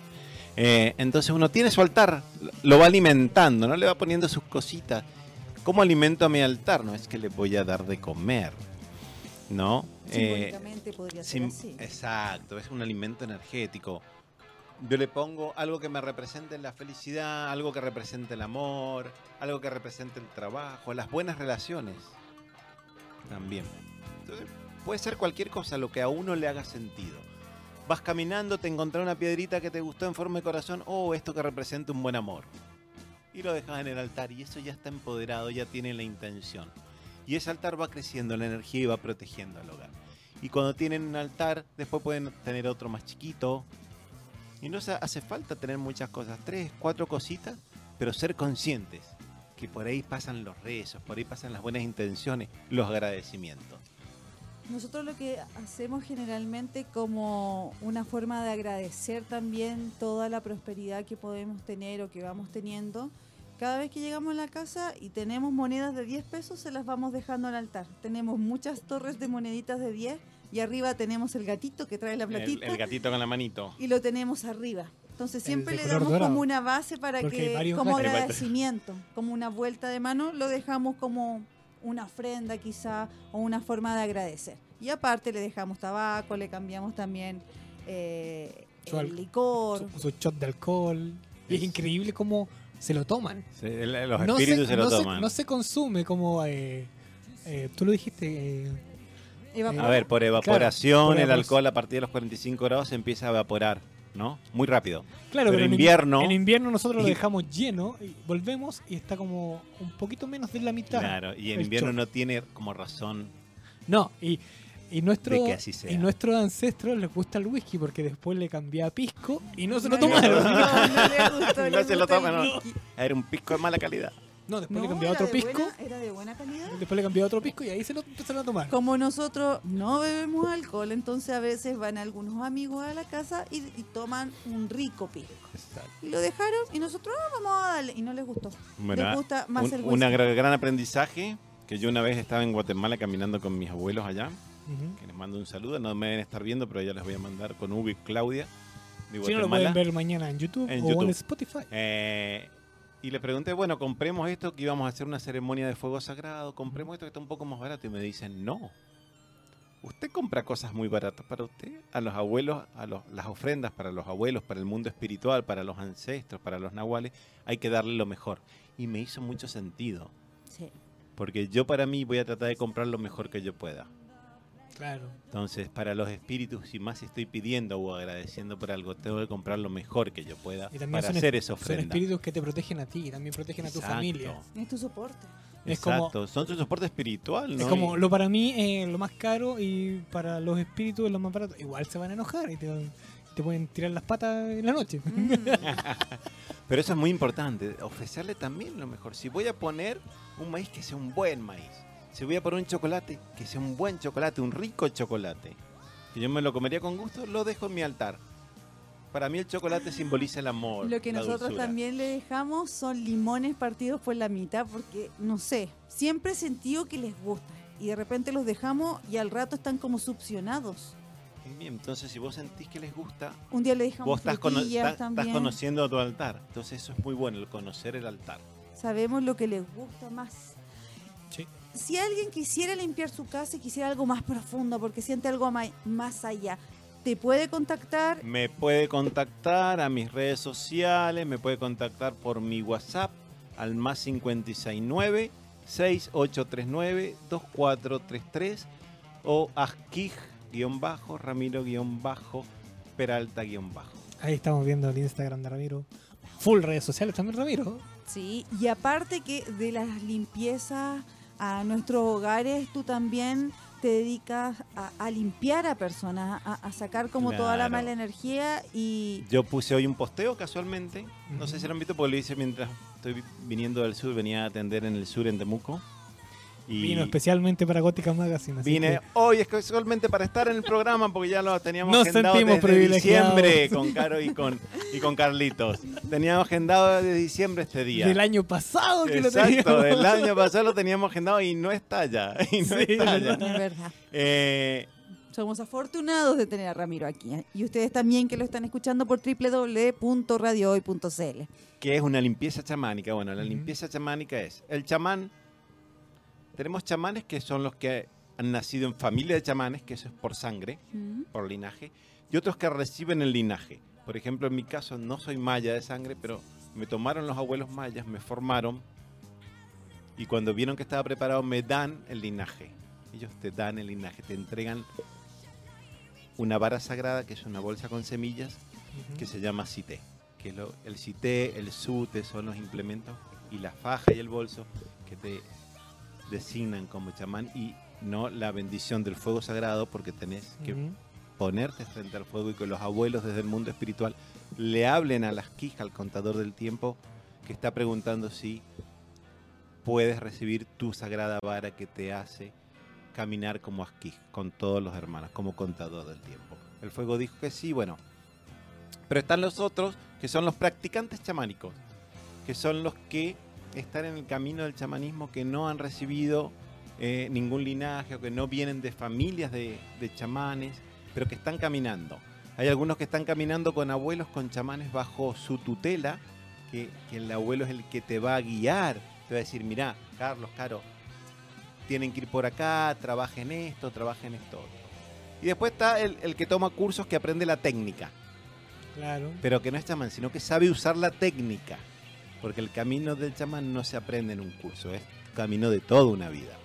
Eh, entonces uno tiene su altar, lo va alimentando, no le va poniendo sus cositas. ¿Cómo alimento a mi altar? No es que le voy a dar de comer, ¿no? Eh, Simbólicamente podría ser sim- así. exacto, es un alimento energético. yo le pongo algo que me represente la felicidad, algo que represente el amor, algo que represente el trabajo, las buenas relaciones. También. Entonces, puede ser cualquier cosa, lo que a uno le haga sentido. Vas caminando, te encontrás una piedrita que te gustó en forma de corazón, oh, esto que representa un buen amor. Y lo dejas en el altar y eso ya está empoderado, ya tiene la intención. Y ese altar va creciendo la energía y va protegiendo al hogar. Y cuando tienen un altar, después pueden tener otro más chiquito. Y no hace falta tener muchas cosas, tres, cuatro cositas, pero ser conscientes que por ahí pasan los rezos, por ahí pasan las buenas intenciones, los agradecimientos. Nosotros lo que hacemos generalmente como una forma de agradecer también toda la prosperidad que podemos tener o que vamos teniendo, cada vez que llegamos a la casa y tenemos monedas de 10 pesos, se las vamos dejando al altar. Tenemos muchas torres de moneditas de 10 y arriba tenemos el gatito que trae la El, platita el gatito con la manito. y lo tenemos arriba. Entonces siempre le damos dorado. como una base para Porque que, varios como gatos. agradecimiento, como una vuelta de mano, lo dejamos como una ofrenda quizá o una forma de agradecer. Y aparte le dejamos tabaco, le cambiamos también eh, el licor. Su, su shot de alcohol. Y es increíble cómo se lo toman. Sí, los No espíritus se, lo no toman. no se consume como... eh, eh, tú lo dijiste... eh. A ver, por evaporación, por el alcohol a partir de los 45 grados se empieza a evaporar, ¿no? Muy rápido. claro, Pero pero, en invierno- En invierno nosotros lo dejamos lleno y volvemos y está como un poquito menos de la mitad. Claro, y en invierno no tiene como razón No, y, y, nuestro, de que así sea. y nuestros ancestros les gusta el whisky porque después le cambiaba pisco y no se lo tomaron. No, no le gustó. No le se lo gustó el toman, no. whisky. Era un pisco de mala calidad. No, después No, le cambiaba otro pisco. buena- era de buena calidad. Después le cambiaba otro pisco y ahí se lo empezaron a tomar. Como nosotros no bebemos alcohol, entonces a veces van algunos amigos a la casa y, y toman un rico pisco. Y lo dejaron y nosotros "Ah, vamos a darle. Y no les gustó. Bueno, les gusta más un, el una whisky. gran, gran aprendizaje que yo una vez estaba en Guatemala caminando con mis abuelos allá, que les mando un saludo, no me deben estar viendo, pero ya les voy a mandar con Hugo y Claudia de Si no lo Guatemala. pueden ver mañana en YouTube En o YouTube. en Spotify. Eh, y le pregunté, bueno, compremos esto, que íbamos a hacer una ceremonia de fuego sagrado, compremos esto que está un poco más barato. Y me dicen, no. Usted compra cosas muy baratas para usted, a los abuelos, a los- las ofrendas para los abuelos, para el mundo espiritual, para los ancestros, para los nahuales, hay que darle lo mejor. Y me hizo mucho sentido, Sí. porque yo para mí voy a tratar de comprar lo mejor que yo pueda. Claro. Entonces, para los espíritus, si más estoy pidiendo o agradeciendo por algo, tengo que comprar lo mejor que yo pueda Y para son, hacer es- esa son ofrenda. espíritus que te protegen a ti y también protegen a tu Exacto. familia. Es tu soporte. Es como- Exacto, son su soporte espiritual, ¿no? Es como lo para mí es lo más caro y para los espíritus es lo más barato. Igual se van a enojar y te, te pueden tirar las patas en la noche. Mm. Pero eso es muy importante, ofrecerle también lo mejor. Si voy a poner un maíz que sea un buen maíz, si voy a poner un chocolate que sea un buen chocolate, un rico chocolate, que yo me lo comería con gusto, lo dejo en mi altar. Para mí el chocolate simboliza el amor. Lo que nosotros dulzura. también le dejamos son limones partidos por la mitad porque, no sé, siempre he sentido que les gusta. Y de repente los dejamos y al rato están como succionados. Bien, entonces si vos sentís que les gusta, Un día le dejamos vos estás, cono- estás- estás conociendo a tu altar. Entonces eso es muy bueno, el conocer el altar. Sabemos lo que les gusta más. Si alguien quisiera limpiar su casa y quisiera algo más profundo porque siente algo más allá, te puede contactar. Me puede contactar a mis redes sociales, me puede contactar por mi WhatsApp al más 569 6839 2433 o asquij bajo ramiro bajo peralta bajo. Ahí estamos viendo el Instagram de Ramiro. Full redes sociales también, Ramiro. Sí, y aparte que de las limpiezas a nuestros hogares, tú también te dedicas a, a limpiar a personas, a, a sacar como toda la mala energía y Yo puse hoy un posteo casualmente, no sé si lo han visto porque lo hice mientras estoy vi- viniendo del sur, venía a atender en el sur en Temuco. Y Vino especialmente para Gótica Magazine. así Vine que- hoy es casualmente para estar en el programa porque ya lo teníamos Nos agendado sentimos desde diciembre con Caro y con, y con Carlitos. Teníamos agendado desde diciembre este día. Del año pasado que lo Exacto, teníamos. del año pasado lo teníamos agendado y no está ya. Y no Sí, está ya. es verdad. Eh, Somos afortunados de tener a Ramiro aquí. ¿eh? Y ustedes también que lo están escuchando por www.radiohoy.cl. que es una limpieza chamánica. Bueno, la limpieza chamánica es el chamán. Tenemos chamanes que son los que han nacido en familia de chamanes, que eso es por sangre, por linaje, y otros que reciben el linaje. Por ejemplo, en mi caso no soy maya de sangre, pero me tomaron los abuelos mayas, me formaron y cuando vieron que estaba preparado me dan el linaje. Ellos te dan el linaje, te entregan una vara sagrada que es una bolsa con semillas que se llama cité. Que lo- el cité, el sute son los implementos y la faja y el bolso que te designan como chamán y no la bendición del fuego sagrado porque tenés que ponerte frente al fuego y que los abuelos desde el mundo espiritual le hablen a las quijas, al contador del tiempo, que está preguntando si puedes recibir tu sagrada vara que te hace caminar como Asquij, con todos los hermanos, como contador del tiempo. El fuego dijo que sí, bueno. Pero están los otros, que son los practicantes chamánicos, que son los que están en el camino del chamanismo, que no han recibido eh, ningún linaje o que no vienen de familias de, de chamanes, pero que están caminando. Hay algunos que están caminando con abuelos, con chamanes bajo su tutela, que, que el abuelo es el que te va a guiar. Te va a decir, mira, Carlos, Caro, tienen que ir por acá, trabajen esto, trabajen esto. otro". Y después está el, el que toma cursos que aprende la técnica, Claro. pero que no es chamán, sino que sabe usar la técnica. Porque el camino del chamán no se aprende en un curso, es camino de toda una vida.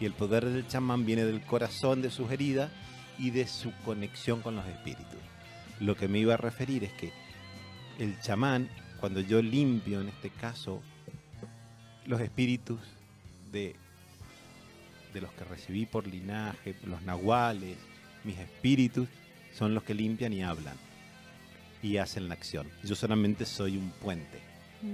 Y el poder del chamán viene del corazón de sus heridas y de su conexión con los espíritus. Lo que me iba a referir es que el chamán, cuando yo limpio en este caso los espíritus de, de los que recibí por linaje, los nahuales, mis espíritus, son los que limpian y hablan y hacen la acción. Yo solamente soy un puente.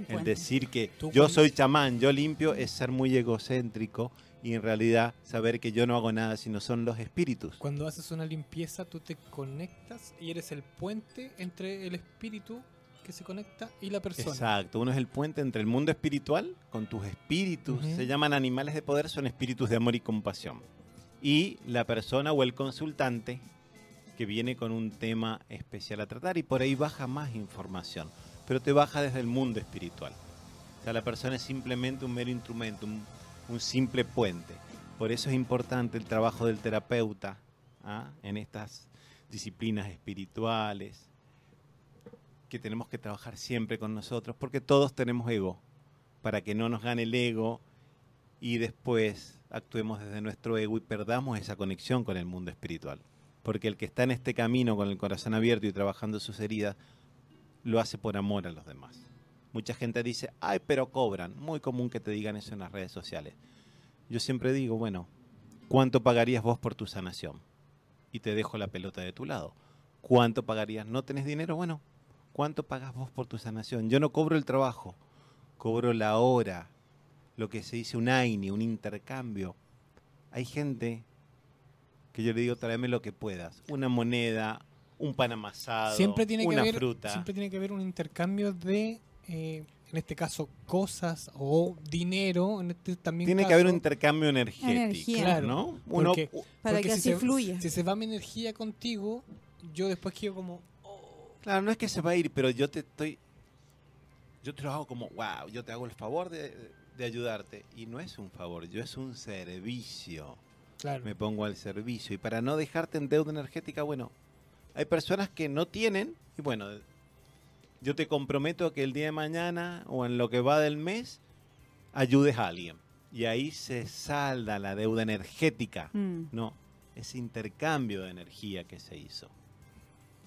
El decir que yo soy chamán, yo limpio, es ser muy egocéntrico y en realidad saber que yo no hago nada, sino son los espíritus. Cuando haces una limpieza, tú te conectas y eres el puente entre el espíritu que se conecta y la persona. Exacto, uno es el puente entre el mundo espiritual con tus espíritus, Ujú. se llaman animales de poder, son espíritus de amor y compasión. Y la persona o el consultante que viene con un tema especial a tratar y por ahí baja más información, pero te baja desde el mundo espiritual. O sea, la persona es simplemente un mero instrumento, un, simple puente. Por eso es importante el trabajo del terapeuta ¿ah? en estas disciplinas espirituales, que tenemos que trabajar siempre con nosotros, porque todos tenemos ego, para que no nos gane el ego y después actuemos desde nuestro ego y perdamos esa conexión con el mundo espiritual. Porque el que está en este camino con el corazón abierto y trabajando sus heridas, lo hace por amor a los demás. Mucha gente dice, ay, pero cobran. Muy común que te digan eso en las redes sociales. Yo siempre digo, bueno, ¿cuánto pagarías vos por tu sanación? Y te dejo la pelota de tu lado. ¿Cuánto pagarías? ¿No tenés dinero? Bueno, ¿cuánto pagas vos por tu sanación? Yo no cobro el trabajo, cobro la hora, lo que se dice un AINI, un intercambio. Hay gente que yo le digo, tráeme lo que puedas. Una moneda, un pan amasado, siempre tiene que una haber, fruta. siempre tiene que haber un intercambio de, eh, en este caso, cosas o dinero. En este también Tiene que haber un intercambio energético, Energía. Claro, ¿no? Uno, porque- Para porque que si así se- fluya. Si se va mi energía contigo, yo después quiero como, Claro, no es que se va a ir, pero yo te estoy. Yo te lo hago como, wow, yo te hago el favor de, de ayudarte. Y no es un favor, yo es un servicio. claro, Me pongo al servicio. Y para no dejarte en deuda energética, bueno, hay personas que no tienen. Y bueno, yo te comprometo que el día de mañana o en lo que va del mes, ayudes a alguien. Y ahí se salda la deuda energética. Mm. No, ese intercambio de energía que se hizo.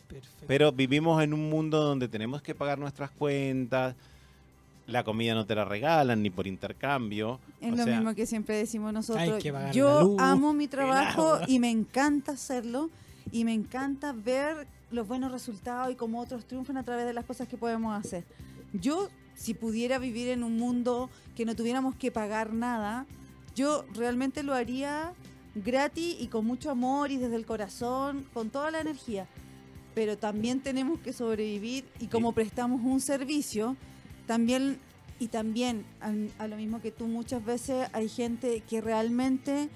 perfecto. Pero vivimos en un mundo donde tenemos que pagar nuestras cuentas, la comida no te la regalan ni por intercambio. Es o lo sea, mismo que siempre decimos nosotros. Hay que pagar la Yo luz, amo mi trabajo y me encanta hacerlo y me encanta ver los buenos resultados y cómo otros triunfan a través de las cosas que podemos hacer. Yo, si pudiera vivir en un mundo que no tuviéramos que pagar nada, yo realmente lo haría gratis y con mucho amor y desde el corazón, con toda la energía. Pero también tenemos que sobrevivir y como prestamos un servicio, también y también a, a lo mismo que tú muchas veces hay gente que realmente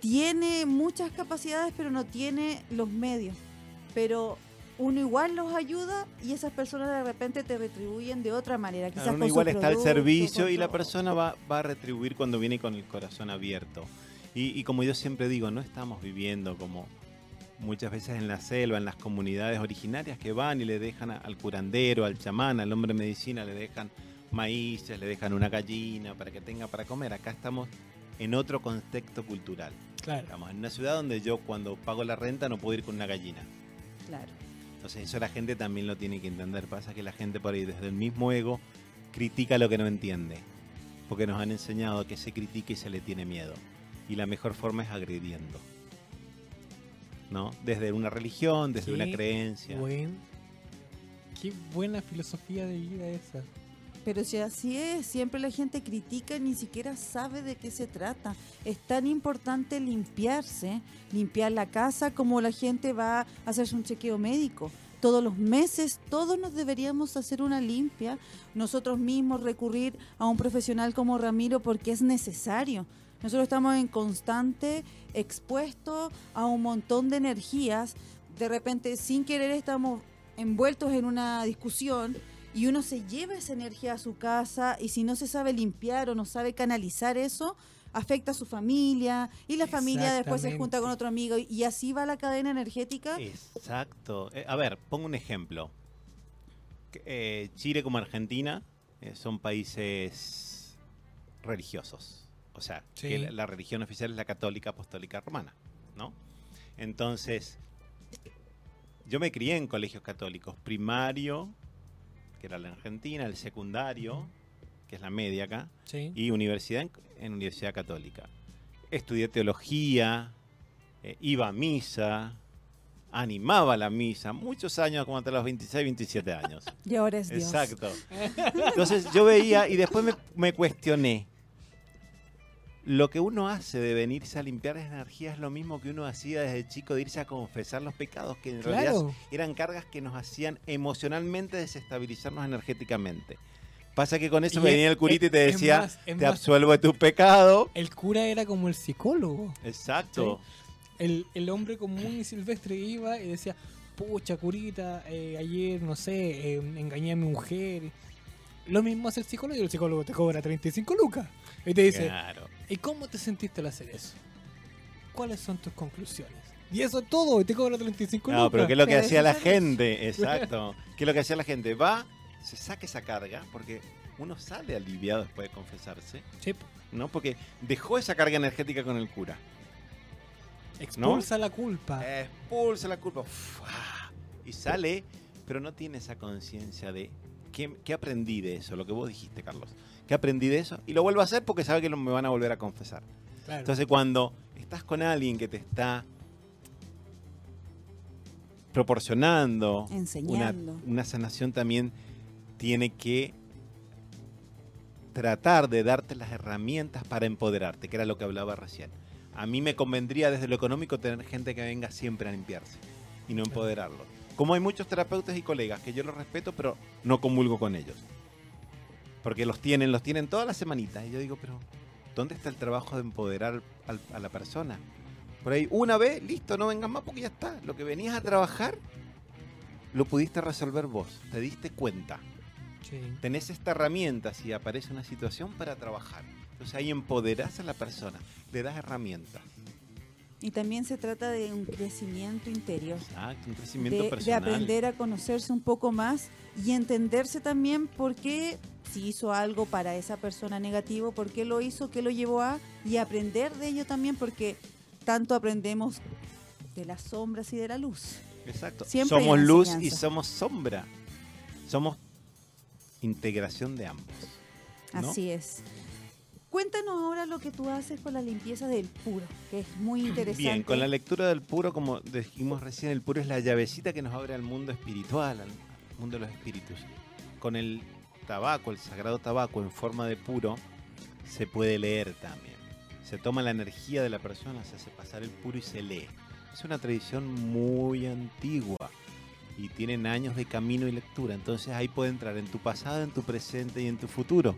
tiene muchas capacidades pero no tiene los medios pero uno igual los ayuda y esas personas de repente te retribuyen de otra manera quizás Claro, uno igual está al servicio y la persona va, va a retribuir cuando viene con el corazón abierto. Y, y como yo siempre digo, no estamos viviendo como muchas veces en la selva, en las comunidades originarias que van y le dejan a- al curandero, al chamán, al hombre de medicina, le dejan maíces, le dejan una gallina para que tenga para comer. Acá estamos en otro contexto cultural. Claro. Estamos en una ciudad donde yo cuando pago la renta no puedo ir con una gallina. Claro. Entonces eso la gente también lo tiene que entender. Pasa que la gente por ahí desde el mismo ego critica lo que no entiende. Porque nos han enseñado que se critica y se le tiene miedo. Y la mejor forma es agrediendo. ¿No? Desde una religión, desde una creencia. Buen, qué buena filosofía de vida esa. Pero si así es, siempre la gente critica y ni siquiera sabe de qué se trata. Es tan importante limpiarse, limpiar la casa como la gente va a hacerse un chequeo médico. Todos los meses, todos nos deberíamos hacer una limpia, nosotros mismos recurrir a un profesional como Ramiro porque es necesario. Nosotros estamos en constante expuesto a un montón de energías. De repente, sin querer, estamos envueltos en una discusión y uno se lleva esa energía a su casa y si no se sabe limpiar o no sabe canalizar eso, afecta a su familia y la familia después se junta con otro amigo y así va la cadena energética. Exacto. Eh, a ver, pongo un ejemplo. Eh, Chile como Argentina eh, son países religiosos. O sea, Sí. que la, la religión oficial es la católica apostólica romana, ¿no? Entonces, yo me crié en colegios católicos. Primario, que era la Argentina, el secundario, que es la media acá, Sí. y universidad en, en universidad católica. Estudié teología, eh, iba a misa, animaba la misa, muchos años, como hasta los 26, 27 años. Y ahora es Dios. Exacto. Entonces yo veía y después me, me cuestioné. Lo que uno hace de venirse a limpiar esa energía es lo mismo que uno hacía desde chico de irse a confesar los pecados, que en realidad eran cargas que nos hacían emocionalmente desestabilizarnos energéticamente. Pasa que con eso Y es- venía el curita y te decía, más- te más- absuelvo de tu pecado. El cura era como el psicólogo. Exacto. El, el hombre común y silvestre iba y decía, pucha, curita, eh, ayer, no sé, eh, engañé a mi mujer. Lo mismo hace el psicólogo y el psicólogo te cobra 35 lucas. Y te dice, Claro. ¿Y cómo te sentiste al hacer eso? ¿Cuáles son tus conclusiones? Y eso es todo, y te cobra 35 No, lucas. pero ¿qué es lo que hacía la gente? Exacto. ¿Qué es lo que hacía la gente? Va, se saca esa carga, porque uno sale aliviado después de confesarse, Sí. ¿no? Porque dejó esa carga energética con el cura. expulsa la culpa. Expulsa la culpa. Uf, ah, y sale, pero no tiene esa conciencia de ¿qué, qué aprendí de eso, lo que vos dijiste, Carlos. ¿Qué aprendí de eso? Y lo vuelvo a hacer porque sabe que me van a volver a confesar. Claro. Entonces cuando estás con alguien que te está proporcionando una, una sanación también tiene que tratar de darte las herramientas para empoderarte, que era lo que hablaba recién. A mí me convendría desde lo económico tener gente que venga siempre a limpiarse y no empoderarlo. Como hay muchos terapeutas y colegas que yo los respeto, pero no comulgo con ellos. Porque los tienen, los tienen todas las semanitas. Y yo digo, pero ¿dónde está el trabajo de empoderar al- a la persona? Por ahí, una vez, listo, no vengas más porque ya está. Lo que venías a trabajar, lo pudiste resolver vos. Te diste cuenta. Sí. Tenés esta herramienta si aparece una situación para trabajar. Entonces ahí empoderás a la persona, le das herramientas. Y también se trata de un crecimiento interior. Exacto, un crecimiento de, de personal. aprender a conocerse un poco más y entenderse también por qué si hizo algo para esa persona negativo, por qué lo hizo, qué lo llevó a, y aprender de ello también porque tanto aprendemos de las sombras y de la luz. Exacto. Siempre somos luz y somos sombra. Somos integración de ambos. ¿no? Así es. Cuéntanos ahora lo que tú haces con la limpieza del puro, que es muy interesante. Bien, con la lectura del puro, como dijimos recién, el puro es la llavecita que nos abre al mundo espiritual, al mundo de los espíritus. Con el tabaco, el sagrado tabaco en forma de puro, se puede leer también. Se toma la energía de la persona, se hace pasar el puro y se lee. Es una tradición muy antigua y tienen años de camino y lectura. Entonces ahí puede entrar en tu pasado, en tu presente y en tu futuro.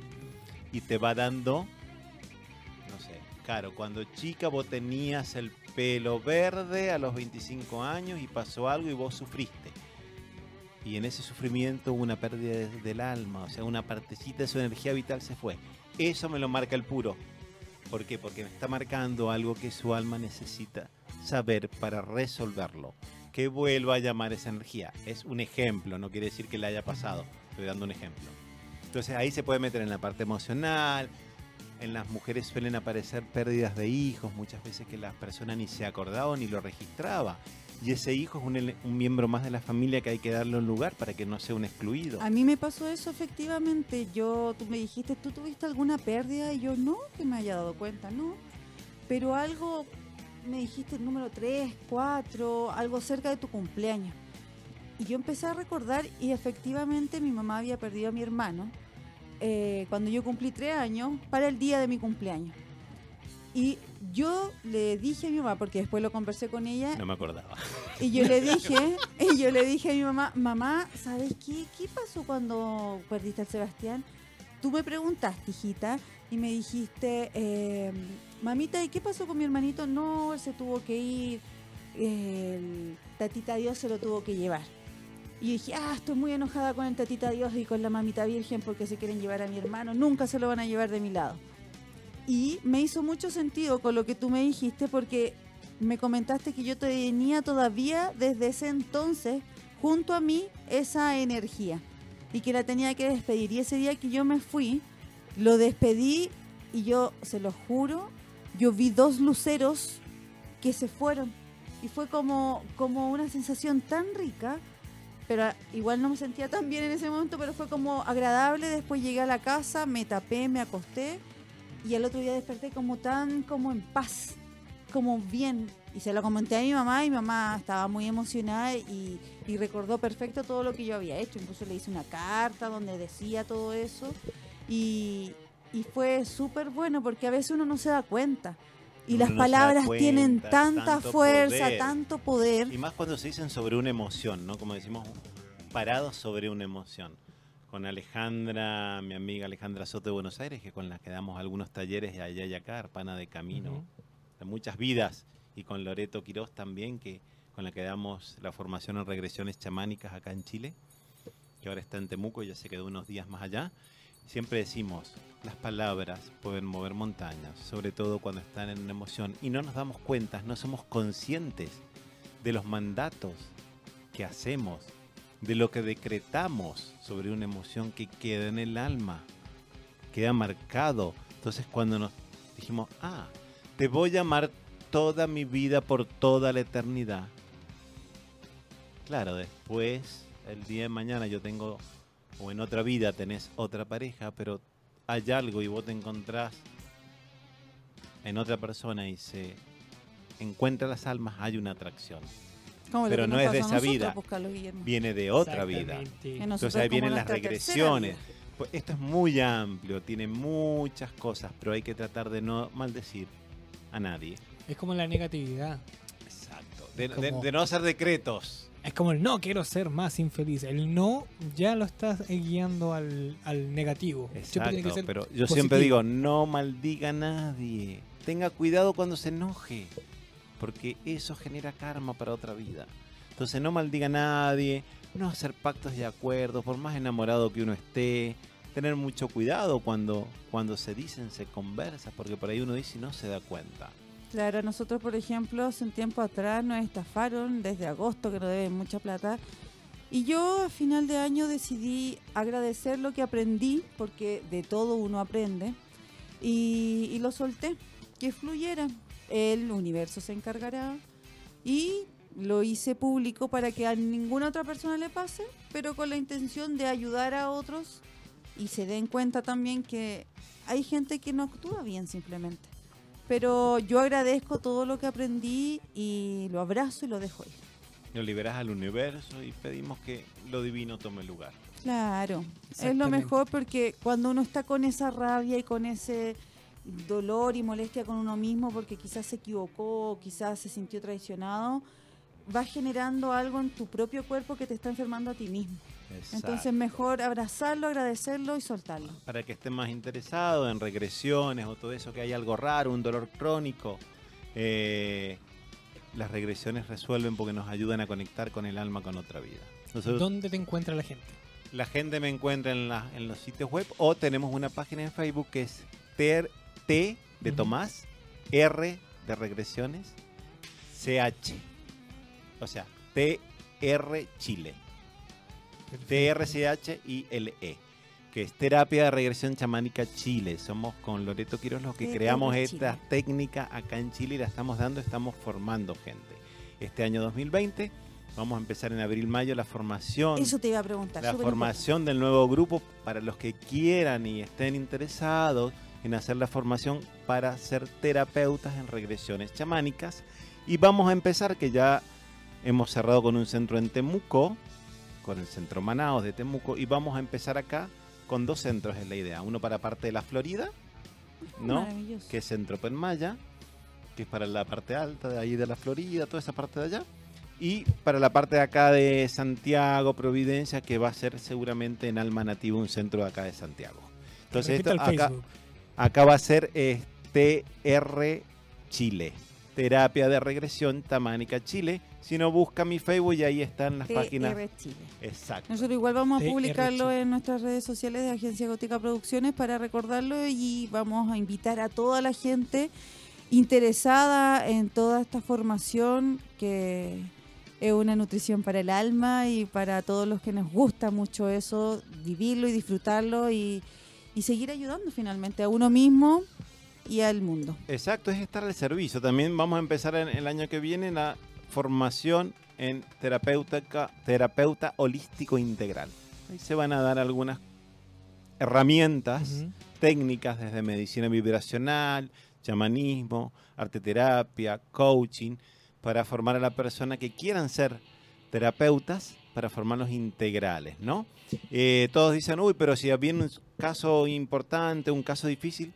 Y te va dando no sé, claro, cuando chica vos tenías el pelo verde a los 25 años y pasó algo y vos sufriste. Y en ese sufrimiento hubo una pérdida de- del alma, o sea, una partecita de su energía vital se fue. Eso me lo marca el puro. ¿Por qué? Porque me está marcando algo que su alma necesita saber para resolverlo. Que vuelva a llamar esa energía. Es un ejemplo, no quiere decir que le haya pasado. Estoy dando un ejemplo. Entonces ahí se puede meter en la parte emocional. En las mujeres suelen aparecer pérdidas de hijos, muchas veces que la persona ni se acordaba ni lo registraba. Y ese hijo es un, miembro más de la familia que hay que darle un lugar para que no sea un excluido. A mí me pasó eso efectivamente. Yo, tú me dijiste, ¿tú tuviste alguna pérdida? Y yo no, que me haya dado cuenta, no. Pero algo, me dijiste el número 3, 4, algo cerca de tu cumpleaños. Y yo empecé a recordar y efectivamente mi mamá había perdido a mi hermano eh, cuando yo cumplí 3 años para el día de mi cumpleaños. Y yo le dije a mi mamá, porque después lo conversé con ella, No me acordaba. y yo le dije, y yo le dije a mi mamá, mamá, ¿sabes qué? ¿Qué pasó cuando perdiste al Sebastián? Tú me preguntaste, hijita, y me dijiste, eh, mamita, ¿y qué pasó con mi hermanito? No, él se tuvo que ir, el tatita Dios se lo tuvo que llevar. Y yo dije, ah, estoy muy enojada con el tatita Dios y con la mamita virgen porque se quieren llevar a mi hermano, nunca se lo van a llevar de mi lado. Y me hizo mucho sentido con lo que tú me dijiste porque me comentaste que yo tenía todavía desde ese entonces junto a mí esa energía y que la tenía que despedir. Y ese día que yo me fui, lo despedí y yo, se lo juro, yo vi dos luceros que se fueron. Y fue como, como una sensación tan rica, pero igual no me sentía tan bien en ese momento, pero fue como agradable. Después llegué a la casa, me tapé, me acosté y al otro día desperté como tan como en paz, como bien. Y se lo comenté a mi mamá y mi mamá estaba muy emocionada y, y recordó perfecto todo lo que yo había hecho. Incluso le hice una carta donde decía todo eso y, y fue súper bueno porque a veces uno no se da cuenta. Y Uno las no palabras tienen tanta fuerza, poder. tanto poder. Y más cuando se dicen sobre una emoción, ¿no? Como decimos, parados sobre una emoción. Con Alejandra, mi amiga Alejandra Soto de Buenos Aires, que con la que damos algunos talleres de allá y acá, Arpana de Camino, de muchas vidas. Y con Loreto Quirós también, que con la que damos la formación en regresiones chamánicas acá en Chile, que ahora está en Temuco y ya se quedó unos días más allá. Siempre decimos, las palabras pueden mover montañas, sobre todo cuando están en una emoción y no nos damos cuenta, no somos conscientes de los mandatos que hacemos, de lo que decretamos sobre una emoción que queda en el alma, queda marcado. Entonces cuando nos dijimos, ah, te voy a amar toda mi vida por toda la eternidad. Claro, después, el día de mañana yo tengo, o en otra vida tenés otra pareja, pero hay algo y vos te encontrás en otra persona y se encuentra las almas, hay una atracción. Como pero no es de esa vida. Viene de otra vida. Entonces ahí vienen las regresiones. Pues esto es muy amplio, tiene muchas cosas, pero hay que tratar de no maldecir a nadie. Es como la negatividad. Exacto. De, Es como- de- de no hacer decretos. Es como el no quiero ser más infeliz. El no ya lo estás guiando al, al negativo. Que Exacto, pero yo positivo. siempre digo, no maldiga a nadie. Tenga cuidado cuando se enoje, porque eso genera karma para otra vida. Entonces no maldiga a nadie, no hacer pactos y acuerdos, por más enamorado que uno esté. Tener mucho cuidado cuando, cuando se dicen, se conversa, porque por ahí uno dice y no se da cuenta. Claro, nosotros, por ejemplo, hace un tiempo atrás nos estafaron desde agosto, que nos deben mucha plata. Y yo a final de año decidí agradecer lo que aprendí, porque de todo uno aprende, y lo solté, que fluyera. El universo se encargará y lo hice público para que a ninguna otra persona le pase, pero con la intención de ayudar a otros y se den cuenta también que hay gente que no actúa bien simplemente. Pero yo agradezco todo lo que aprendí y lo abrazo y lo dejo ahí. Lo liberas al universo y pedimos que lo divino tome lugar. Claro, es lo mejor porque cuando uno está con esa rabia y con ese dolor y molestia con uno mismo porque quizás se equivocó, o quizás se sintió traicionado, va generando algo en tu propio cuerpo que te está enfermando a ti mismo. Entonces mejor abrazarlo, agradecerlo y soltarlo. para que estén más interesados en regresiones o todo eso, que hay algo raro, un dolor crónico. eh, las regresiones resuelven porque nos ayudan a conectar con el alma con otra vida. Nosotros- ¿Dónde te encuentra la gente? la gente me encuentra en, la- en los sitios web o tenemos una página en Facebook que es ter- T de. Tomás, R de regresiones, CH. O sea, TR Chile. TRCH y LE. Que es Terapia de Regresión Chamánica Chile. Somos con Loreto Quiroz los que creamos esta técnica acá en Chile y la estamos dando, estamos formando gente. Este año 2020 vamos a empezar en abril-mayo la formación Eso te iba a preguntar. la formación del nuevo grupo para los que quieran y estén interesados en hacer la formación para ser terapeutas en regresiones chamánicas. Y vamos a empezar, que ya hemos cerrado con un centro en Temuco, con el centro Manaos de Temuco, y vamos a empezar acá con dos centros, es la idea. Uno para parte de la Florida. ¿no? Que es Centro Penmaya, que es para la parte alta de ahí de la Florida, toda esa parte de allá. Y para la parte de acá de Santiago, Providencia, que va a ser seguramente en Alma Nativo, un centro de acá de Santiago. Entonces, esto, acá, Facebook. Acá va a ser eh, TR Chile, Terapia de Regresión Tamánica Chile. Si no, busca mi Facebook y ahí están las páginas. TR Chile. Exacto. Nosotros igual vamos a TR publicarlo Chile. en nuestras redes sociales de Agencia Gótica Producciones para recordarlo y vamos a invitar a toda la gente interesada en toda esta formación que es una nutrición para el alma y para todos los que nos gusta mucho eso, vivirlo y disfrutarlo y, y seguir ayudando finalmente a uno mismo y al mundo. Exacto, es estar al servicio. También vamos a empezar en, el año que viene la formación en terapéutica, terapeuta holístico integral. Ahí se van a dar algunas herramientas técnicas desde medicina vibracional, chamanismo, arteterapia, coaching, para formar a la persona que quieran ser terapeutas, para formarlos integrales, ¿no? Eh, todos dicen, uy, pero si viene un caso importante, un caso difícil,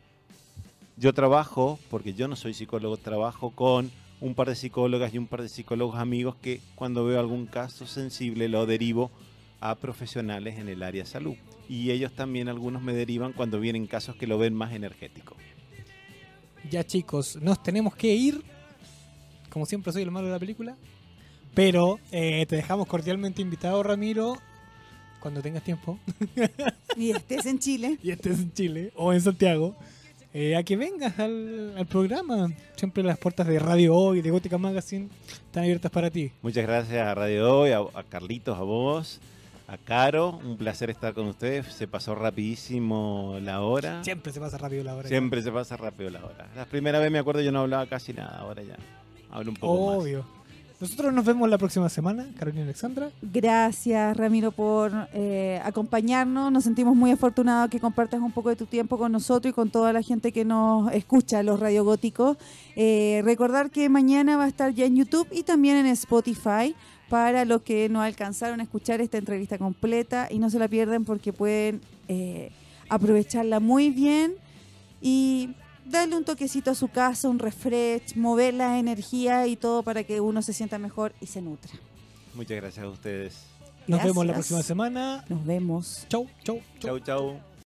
yo trabajo, porque yo no soy psicólogo, trabajo con un par de psicólogas y un par de psicólogos amigos que cuando veo algún caso sensible lo derivo a profesionales en el área salud. Y ellos también algunos me derivan cuando vienen casos que lo ven más energético. Ya chicos, nos tenemos que ir. Como siempre soy el malo de la película. Pero eh, te dejamos cordialmente invitado, Ramiro, cuando tengas tiempo Y estés en Chile. y estés en Chile o en Santiago, eh, a que vengas al, al programa. Siempre las puertas de Radio Hoy, de Gótica Magazine, están abiertas para ti. Muchas gracias a Radio Hoy, a, a Carlitos, a vos, a Caro. Un placer estar con ustedes. Se pasó rapidísimo la hora. Siempre se pasa rápido la hora. Siempre se pasa rápido la hora. La primera vez me acuerdo yo no hablaba casi nada, ahora ya hablo un poco más. Obvio. Nosotros nos vemos la próxima semana, Carolina Alexandra. Gracias, Ramiro, por eh, acompañarnos. Nos sentimos muy afortunados que compartas un poco de tu tiempo con nosotros y con toda la gente que nos escucha, los Radio Góticos. Eh, recordar que mañana va a estar ya en YouTube y también en Spotify para los que no alcanzaron a escuchar esta entrevista completa y no se la pierden porque pueden eh, aprovecharla muy bien y darle un toquecito a su casa, un refresh, mover la energía y todo para que uno se sienta mejor y se nutra. Muchas gracias a ustedes. Nos vemos la próxima semana. Nos vemos. Chau, chau, chau. Chau, chau.